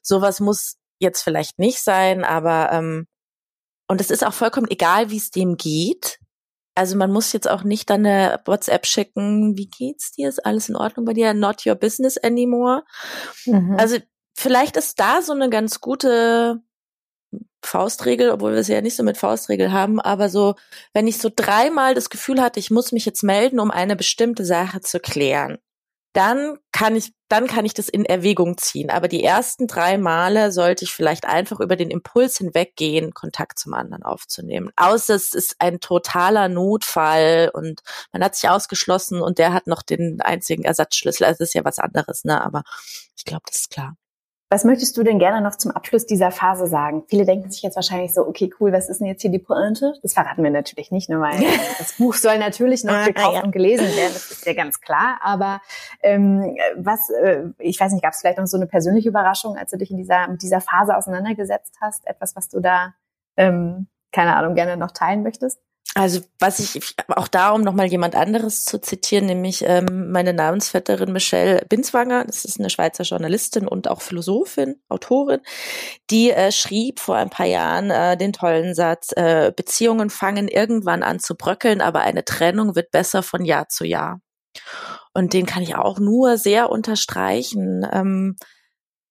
Sowas muss jetzt vielleicht nicht sein, aber, ähm, und es ist auch vollkommen egal, wie es dem geht. Also man muss jetzt auch nicht dann eine WhatsApp schicken, wie geht's dir? Ist alles in Ordnung bei dir? Not your business anymore. Mhm. Also vielleicht ist da so eine ganz gute Faustregel, obwohl wir es ja nicht so mit Faustregel haben, aber so, wenn ich so dreimal das Gefühl hatte, ich muss mich jetzt melden, um eine bestimmte Sache zu klären, dann kann ich, dann kann ich das in Erwägung ziehen. Aber die ersten drei Male sollte ich vielleicht einfach über den Impuls hinweggehen, Kontakt zum anderen aufzunehmen. Außer es ist ein totaler Notfall und man hat sich ausgeschlossen und der hat noch den einzigen Ersatzschlüssel. Das ist ja was anderes, ne? Aber ich glaube, das ist klar. Was möchtest du denn gerne noch zum Abschluss dieser Phase sagen? Viele denken sich jetzt wahrscheinlich so, okay, cool, was ist denn jetzt hier die Pointe? Das verraten wir natürlich nicht, nur weil das Buch soll natürlich noch gekauft und gelesen werden, das ist ja ganz klar. Aber ähm, was, äh, ich weiß nicht, gab es vielleicht noch so eine persönliche Überraschung, als du dich in dieser, mit dieser Phase auseinandergesetzt hast? Etwas, was du da, ähm, keine Ahnung, gerne noch teilen möchtest? Also was ich auch da, um nochmal jemand anderes zu zitieren, nämlich ähm, meine Namensvetterin Michelle Binswanger, das ist eine Schweizer Journalistin und auch Philosophin, Autorin, die äh, schrieb vor ein paar Jahren äh, den tollen Satz, äh, Beziehungen fangen irgendwann an zu bröckeln, aber eine Trennung wird besser von Jahr zu Jahr. Und den kann ich auch nur sehr unterstreichen, ähm,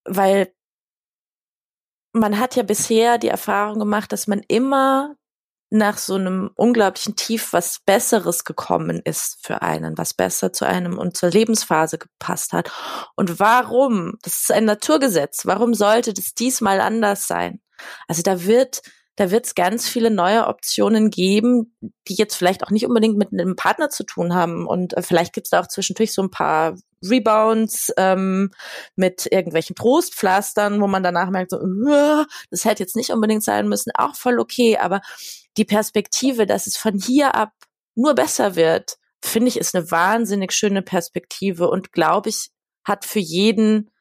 weil man hat ja bisher die Erfahrung gemacht, dass man immer nach so einem unglaublichen Tief was Besseres gekommen ist für einen, was besser zu einem und zur Lebensphase gepasst hat. Und warum? Das ist ein Naturgesetz. Warum sollte das diesmal anders sein? Also da wird da wird es ganz viele neue Optionen geben, die jetzt vielleicht auch nicht unbedingt mit einem Partner zu tun haben. Und äh, vielleicht gibt es da auch zwischendurch so ein paar Rebounds ähm, mit irgendwelchen Trostpflastern, wo man danach merkt, so, das hätte jetzt nicht unbedingt sein müssen, auch voll okay. Aber die Perspektive, dass es von hier ab nur besser wird, finde ich, ist eine wahnsinnig schöne Perspektive und glaube ich, hat für jeden,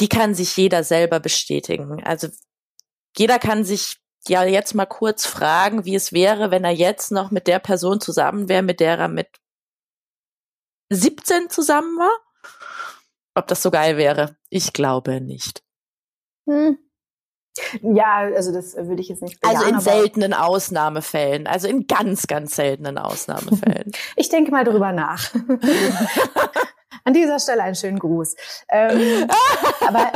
die kann sich jeder selber bestätigen. Also jeder kann sich ja jetzt mal kurz fragen, wie es wäre, wenn er jetzt noch mit der Person zusammen wäre, mit der er mit 17 zusammen war. Ob das so geil wäre? Ich glaube nicht. Hm. Ja, also das würde ich jetzt nicht bejahen, Also in seltenen Ausnahmefällen, also in ganz, ganz seltenen Ausnahmefällen. ich denke mal drüber nach. An dieser Stelle einen schönen Gruß. Ähm, aber,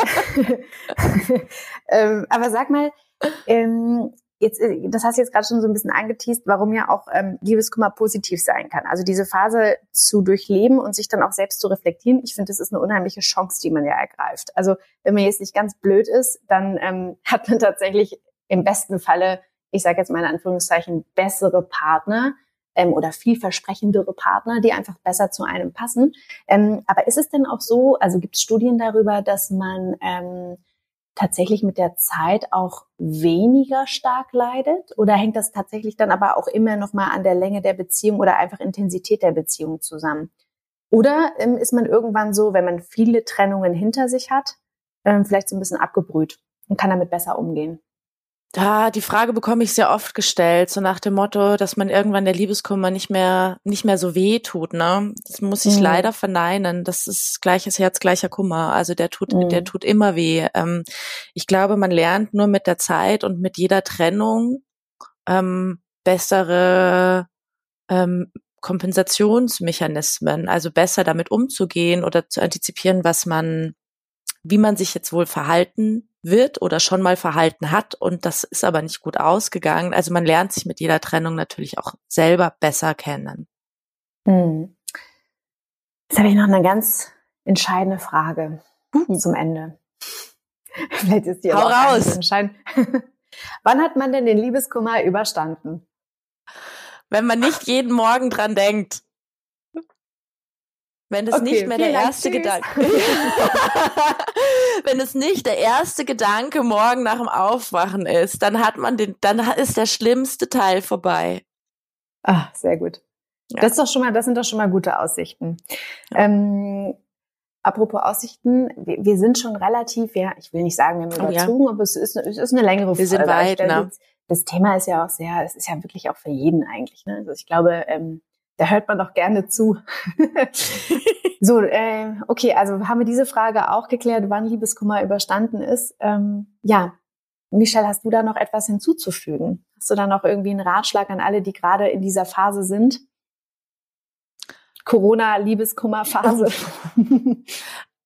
ähm, aber sag mal, ähm, jetzt, äh, das hast du jetzt gerade schon so ein bisschen angeteased, warum ja auch ähm, Liebeskummer positiv sein kann. Also diese Phase zu durchleben und sich dann auch selbst zu reflektieren, ich finde, das ist eine unheimliche Chance, die man ja ergreift. Also wenn man jetzt nicht ganz blöd ist, dann ähm, hat man tatsächlich im besten Falle, ich sage jetzt mal in Anführungszeichen, bessere Partner ähm, oder vielversprechendere Partner, die einfach besser zu einem passen. Ähm, aber ist es denn auch so, also gibt es Studien darüber, dass man ähm, tatsächlich mit der Zeit auch weniger stark leidet? Oder hängt das tatsächlich dann aber auch immer noch mal an der Länge der Beziehung oder einfach Intensität der Beziehung zusammen? Oder ähm, ist man irgendwann so, wenn man viele Trennungen hinter sich hat, ähm, vielleicht so ein bisschen abgebrüht und kann damit besser umgehen? Da, die Frage bekomme ich sehr oft gestellt, so nach dem Motto, dass man irgendwann der Liebeskummer nicht mehr, nicht mehr so weh tut, ne? Das muss ich mhm. leider verneinen. Das ist gleiches Herz, gleicher Kummer. Also der tut, mhm. der tut immer weh. Ähm, ich glaube, man lernt nur mit der Zeit und mit jeder Trennung ähm, bessere ähm, Kompensationsmechanismen, also besser damit umzugehen oder zu antizipieren, was man, wie man sich jetzt wohl verhalten wird oder schon mal verhalten hat und das ist aber nicht gut ausgegangen. Also man lernt sich mit jeder Trennung natürlich auch selber besser kennen. Hm. Jetzt habe ich noch eine ganz entscheidende Frage uh. zum Ende. Vielleicht ist die Hau raus. Wann hat man denn den Liebeskummer überstanden? Wenn man nicht jeden Morgen dran denkt. Wenn es okay, nicht mehr der erste Gedanke, wenn es nicht der erste Gedanke morgen nach dem Aufwachen ist, dann hat man den, dann ist der schlimmste Teil vorbei. Ah, sehr gut. Ja. Das ist doch schon mal, das sind doch schon mal gute Aussichten. Ja. Ähm, apropos Aussichten, wir, wir, sind schon relativ, ja, ich will nicht sagen, wir haben überzogen, oh, ja. aber es ist, es ist eine längere Wir sind weit, ne? Das Thema ist ja auch sehr, es ist ja wirklich auch für jeden eigentlich. Ne? Also ich glaube, ähm, da hört man doch gerne zu. so, äh, okay, also haben wir diese Frage auch geklärt, wann Liebeskummer überstanden ist. Ähm, ja, Michelle, hast du da noch etwas hinzuzufügen? Hast du da noch irgendwie einen Ratschlag an alle, die gerade in dieser Phase sind? Corona-Liebeskummer-Phase.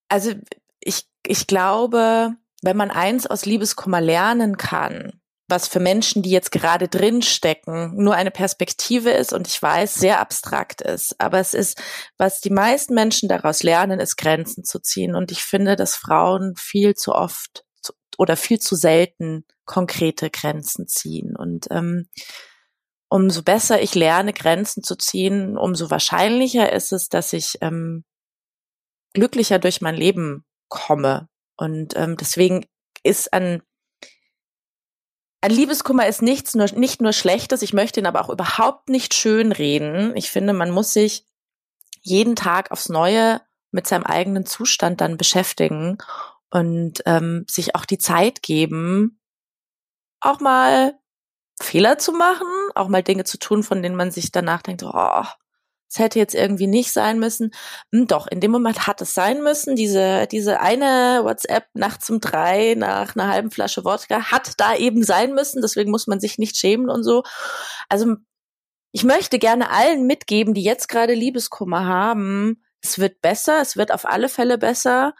also ich, ich glaube, wenn man eins aus Liebeskummer lernen kann, was für Menschen, die jetzt gerade drin stecken, nur eine Perspektive ist und ich weiß, sehr abstrakt ist. Aber es ist, was die meisten Menschen daraus lernen, ist Grenzen zu ziehen. Und ich finde, dass Frauen viel zu oft oder viel zu selten konkrete Grenzen ziehen. Und ähm, umso besser ich lerne, Grenzen zu ziehen, umso wahrscheinlicher ist es, dass ich ähm, glücklicher durch mein Leben komme. Und ähm, deswegen ist an ein Liebeskummer ist nichts nur, nicht nur Schlechtes, ich möchte ihn aber auch überhaupt nicht schön reden. Ich finde, man muss sich jeden Tag aufs Neue mit seinem eigenen Zustand dann beschäftigen und ähm, sich auch die Zeit geben, auch mal Fehler zu machen, auch mal Dinge zu tun, von denen man sich danach denkt, oh, es hätte jetzt irgendwie nicht sein müssen. Hm, doch, in dem Moment hat es sein müssen. Diese, diese eine WhatsApp nachts um drei nach einer halben Flasche Wodka hat da eben sein müssen. Deswegen muss man sich nicht schämen und so. Also, ich möchte gerne allen mitgeben, die jetzt gerade Liebeskummer haben. Es wird besser. Es wird auf alle Fälle besser.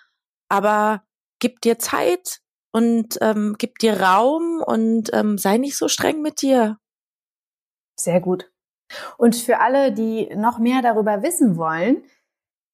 Aber gib dir Zeit und ähm, gib dir Raum und ähm, sei nicht so streng mit dir. Sehr gut. Und für alle, die noch mehr darüber wissen wollen,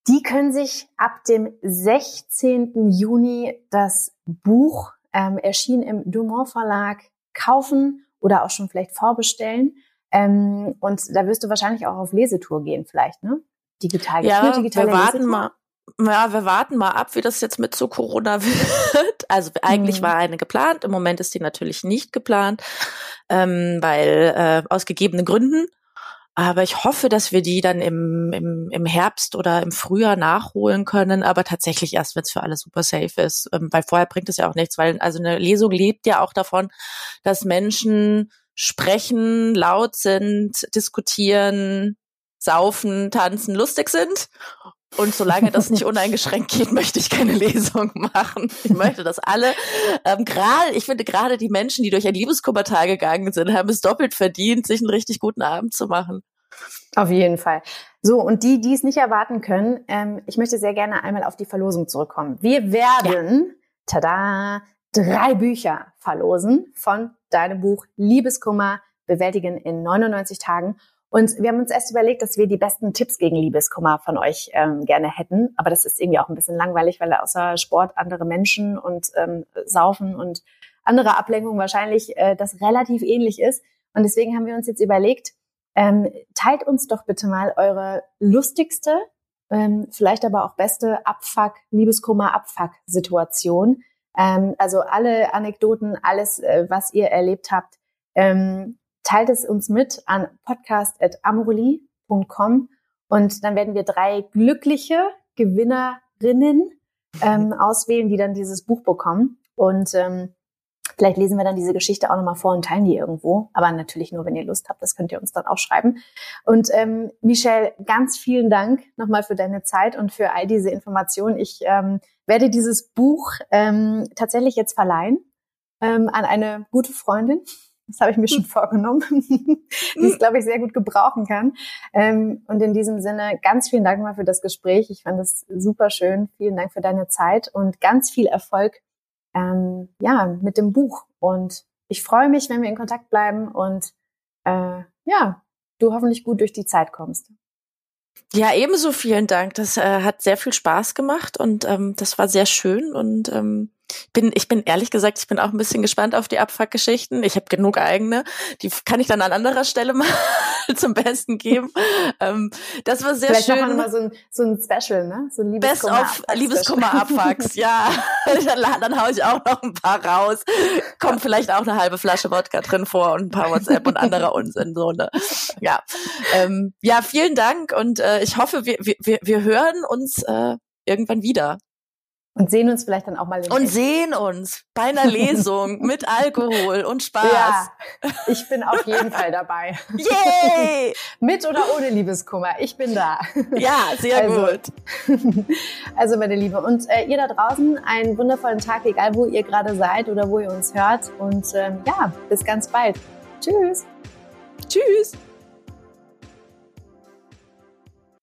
die können sich ab dem 16. Juni das Buch ähm, erschienen im Dumont Verlag kaufen oder auch schon vielleicht vorbestellen. Ähm, und da wirst du wahrscheinlich auch auf Lesetour gehen, vielleicht, ne? Digital. Ja, wir warten Lesetour? mal. Ja, wir warten mal ab, wie das jetzt mit so Corona wird. Also eigentlich mhm. war eine geplant, im Moment ist die natürlich nicht geplant, ähm, weil äh, aus gegebenen Gründen. Aber ich hoffe, dass wir die dann im, im, im Herbst oder im Frühjahr nachholen können, aber tatsächlich erst, wenn es für alle super safe ist. Ähm, weil vorher bringt es ja auch nichts, weil also eine Lesung lebt ja auch davon, dass Menschen sprechen, laut sind, diskutieren, saufen, tanzen, lustig sind. Und solange das nicht uneingeschränkt geht, möchte ich keine Lesung machen. Ich möchte, dass alle, ähm, gerade, ich finde gerade die Menschen, die durch ein Liebeskummertal gegangen sind, haben es doppelt verdient, sich einen richtig guten Abend zu machen. Auf jeden Fall. So, und die, die es nicht erwarten können, ähm, ich möchte sehr gerne einmal auf die Verlosung zurückkommen. Wir werden, ja. tada, drei Bücher verlosen von deinem Buch Liebeskummer bewältigen in 99 Tagen. Und wir haben uns erst überlegt, dass wir die besten Tipps gegen Liebeskummer von euch ähm, gerne hätten. Aber das ist irgendwie auch ein bisschen langweilig, weil außer Sport andere Menschen und ähm, Saufen und andere Ablenkungen wahrscheinlich äh, das relativ ähnlich ist. Und deswegen haben wir uns jetzt überlegt, ähm, teilt uns doch bitte mal eure lustigste, ähm, vielleicht aber auch beste Abfuck, Liebeskummer, Abfuck-Situation. Ähm, also alle Anekdoten, alles, äh, was ihr erlebt habt, ähm, teilt es uns mit an podcast.amoreli.com und dann werden wir drei glückliche Gewinnerinnen ähm, auswählen, die dann dieses Buch bekommen. Und ähm, vielleicht lesen wir dann diese Geschichte auch nochmal vor und teilen die irgendwo. Aber natürlich nur, wenn ihr Lust habt. Das könnt ihr uns dann auch schreiben. Und ähm, Michelle, ganz vielen Dank nochmal für deine Zeit und für all diese Informationen. Ich ähm, werde dieses Buch ähm, tatsächlich jetzt verleihen ähm, an eine gute Freundin Das habe ich mir schon vorgenommen, die ich, glaube ich, sehr gut gebrauchen kann. Ähm, und in diesem Sinne, ganz vielen Dank mal für das Gespräch. Ich fand es super schön. Vielen Dank für deine Zeit und ganz viel Erfolg ähm, ja, mit dem Buch. Und ich freue mich, wenn wir in Kontakt bleiben und äh, ja, du hoffentlich gut durch die Zeit kommst. Ja, ebenso vielen Dank. Das äh, hat sehr viel Spaß gemacht und ähm, das war sehr schön und ähm, bin, ich bin ehrlich gesagt, ich bin auch ein bisschen gespannt auf die Abfuck-Geschichten. Ich habe genug eigene. Die kann ich dann an anderer Stelle mal zum Besten geben. Ähm, das war sehr Vielleicht schön. Vielleicht mal so ein, so ein Special, ne? So ein Liebeskummer Best of Liebeskummer-Abfucks, ja. dann, dann hau ich auch noch ein paar raus. Kommt vielleicht auch eine halbe Flasche Wodka drin vor und ein paar WhatsApp und anderer Unsinn, so, ne? Ja. Ähm, ja, vielen Dank und äh, ich hoffe, wir, wir, wir hören uns äh, irgendwann wieder. Und sehen uns vielleicht dann auch mal. und sehen uns bei einer Lesung mit Alkohol und Spaß. Ja, ich bin auf jeden Fall dabei. Yay! mit oder ohne Liebeskummer, ich bin da. Ja, sehr also, gut. also meine Liebe, und äh, ihr da draußen einen wundervollen Tag, egal wo ihr gerade seid oder wo ihr uns hört. Und ähm, ja, bis ganz bald. Tschüss. Tschüss.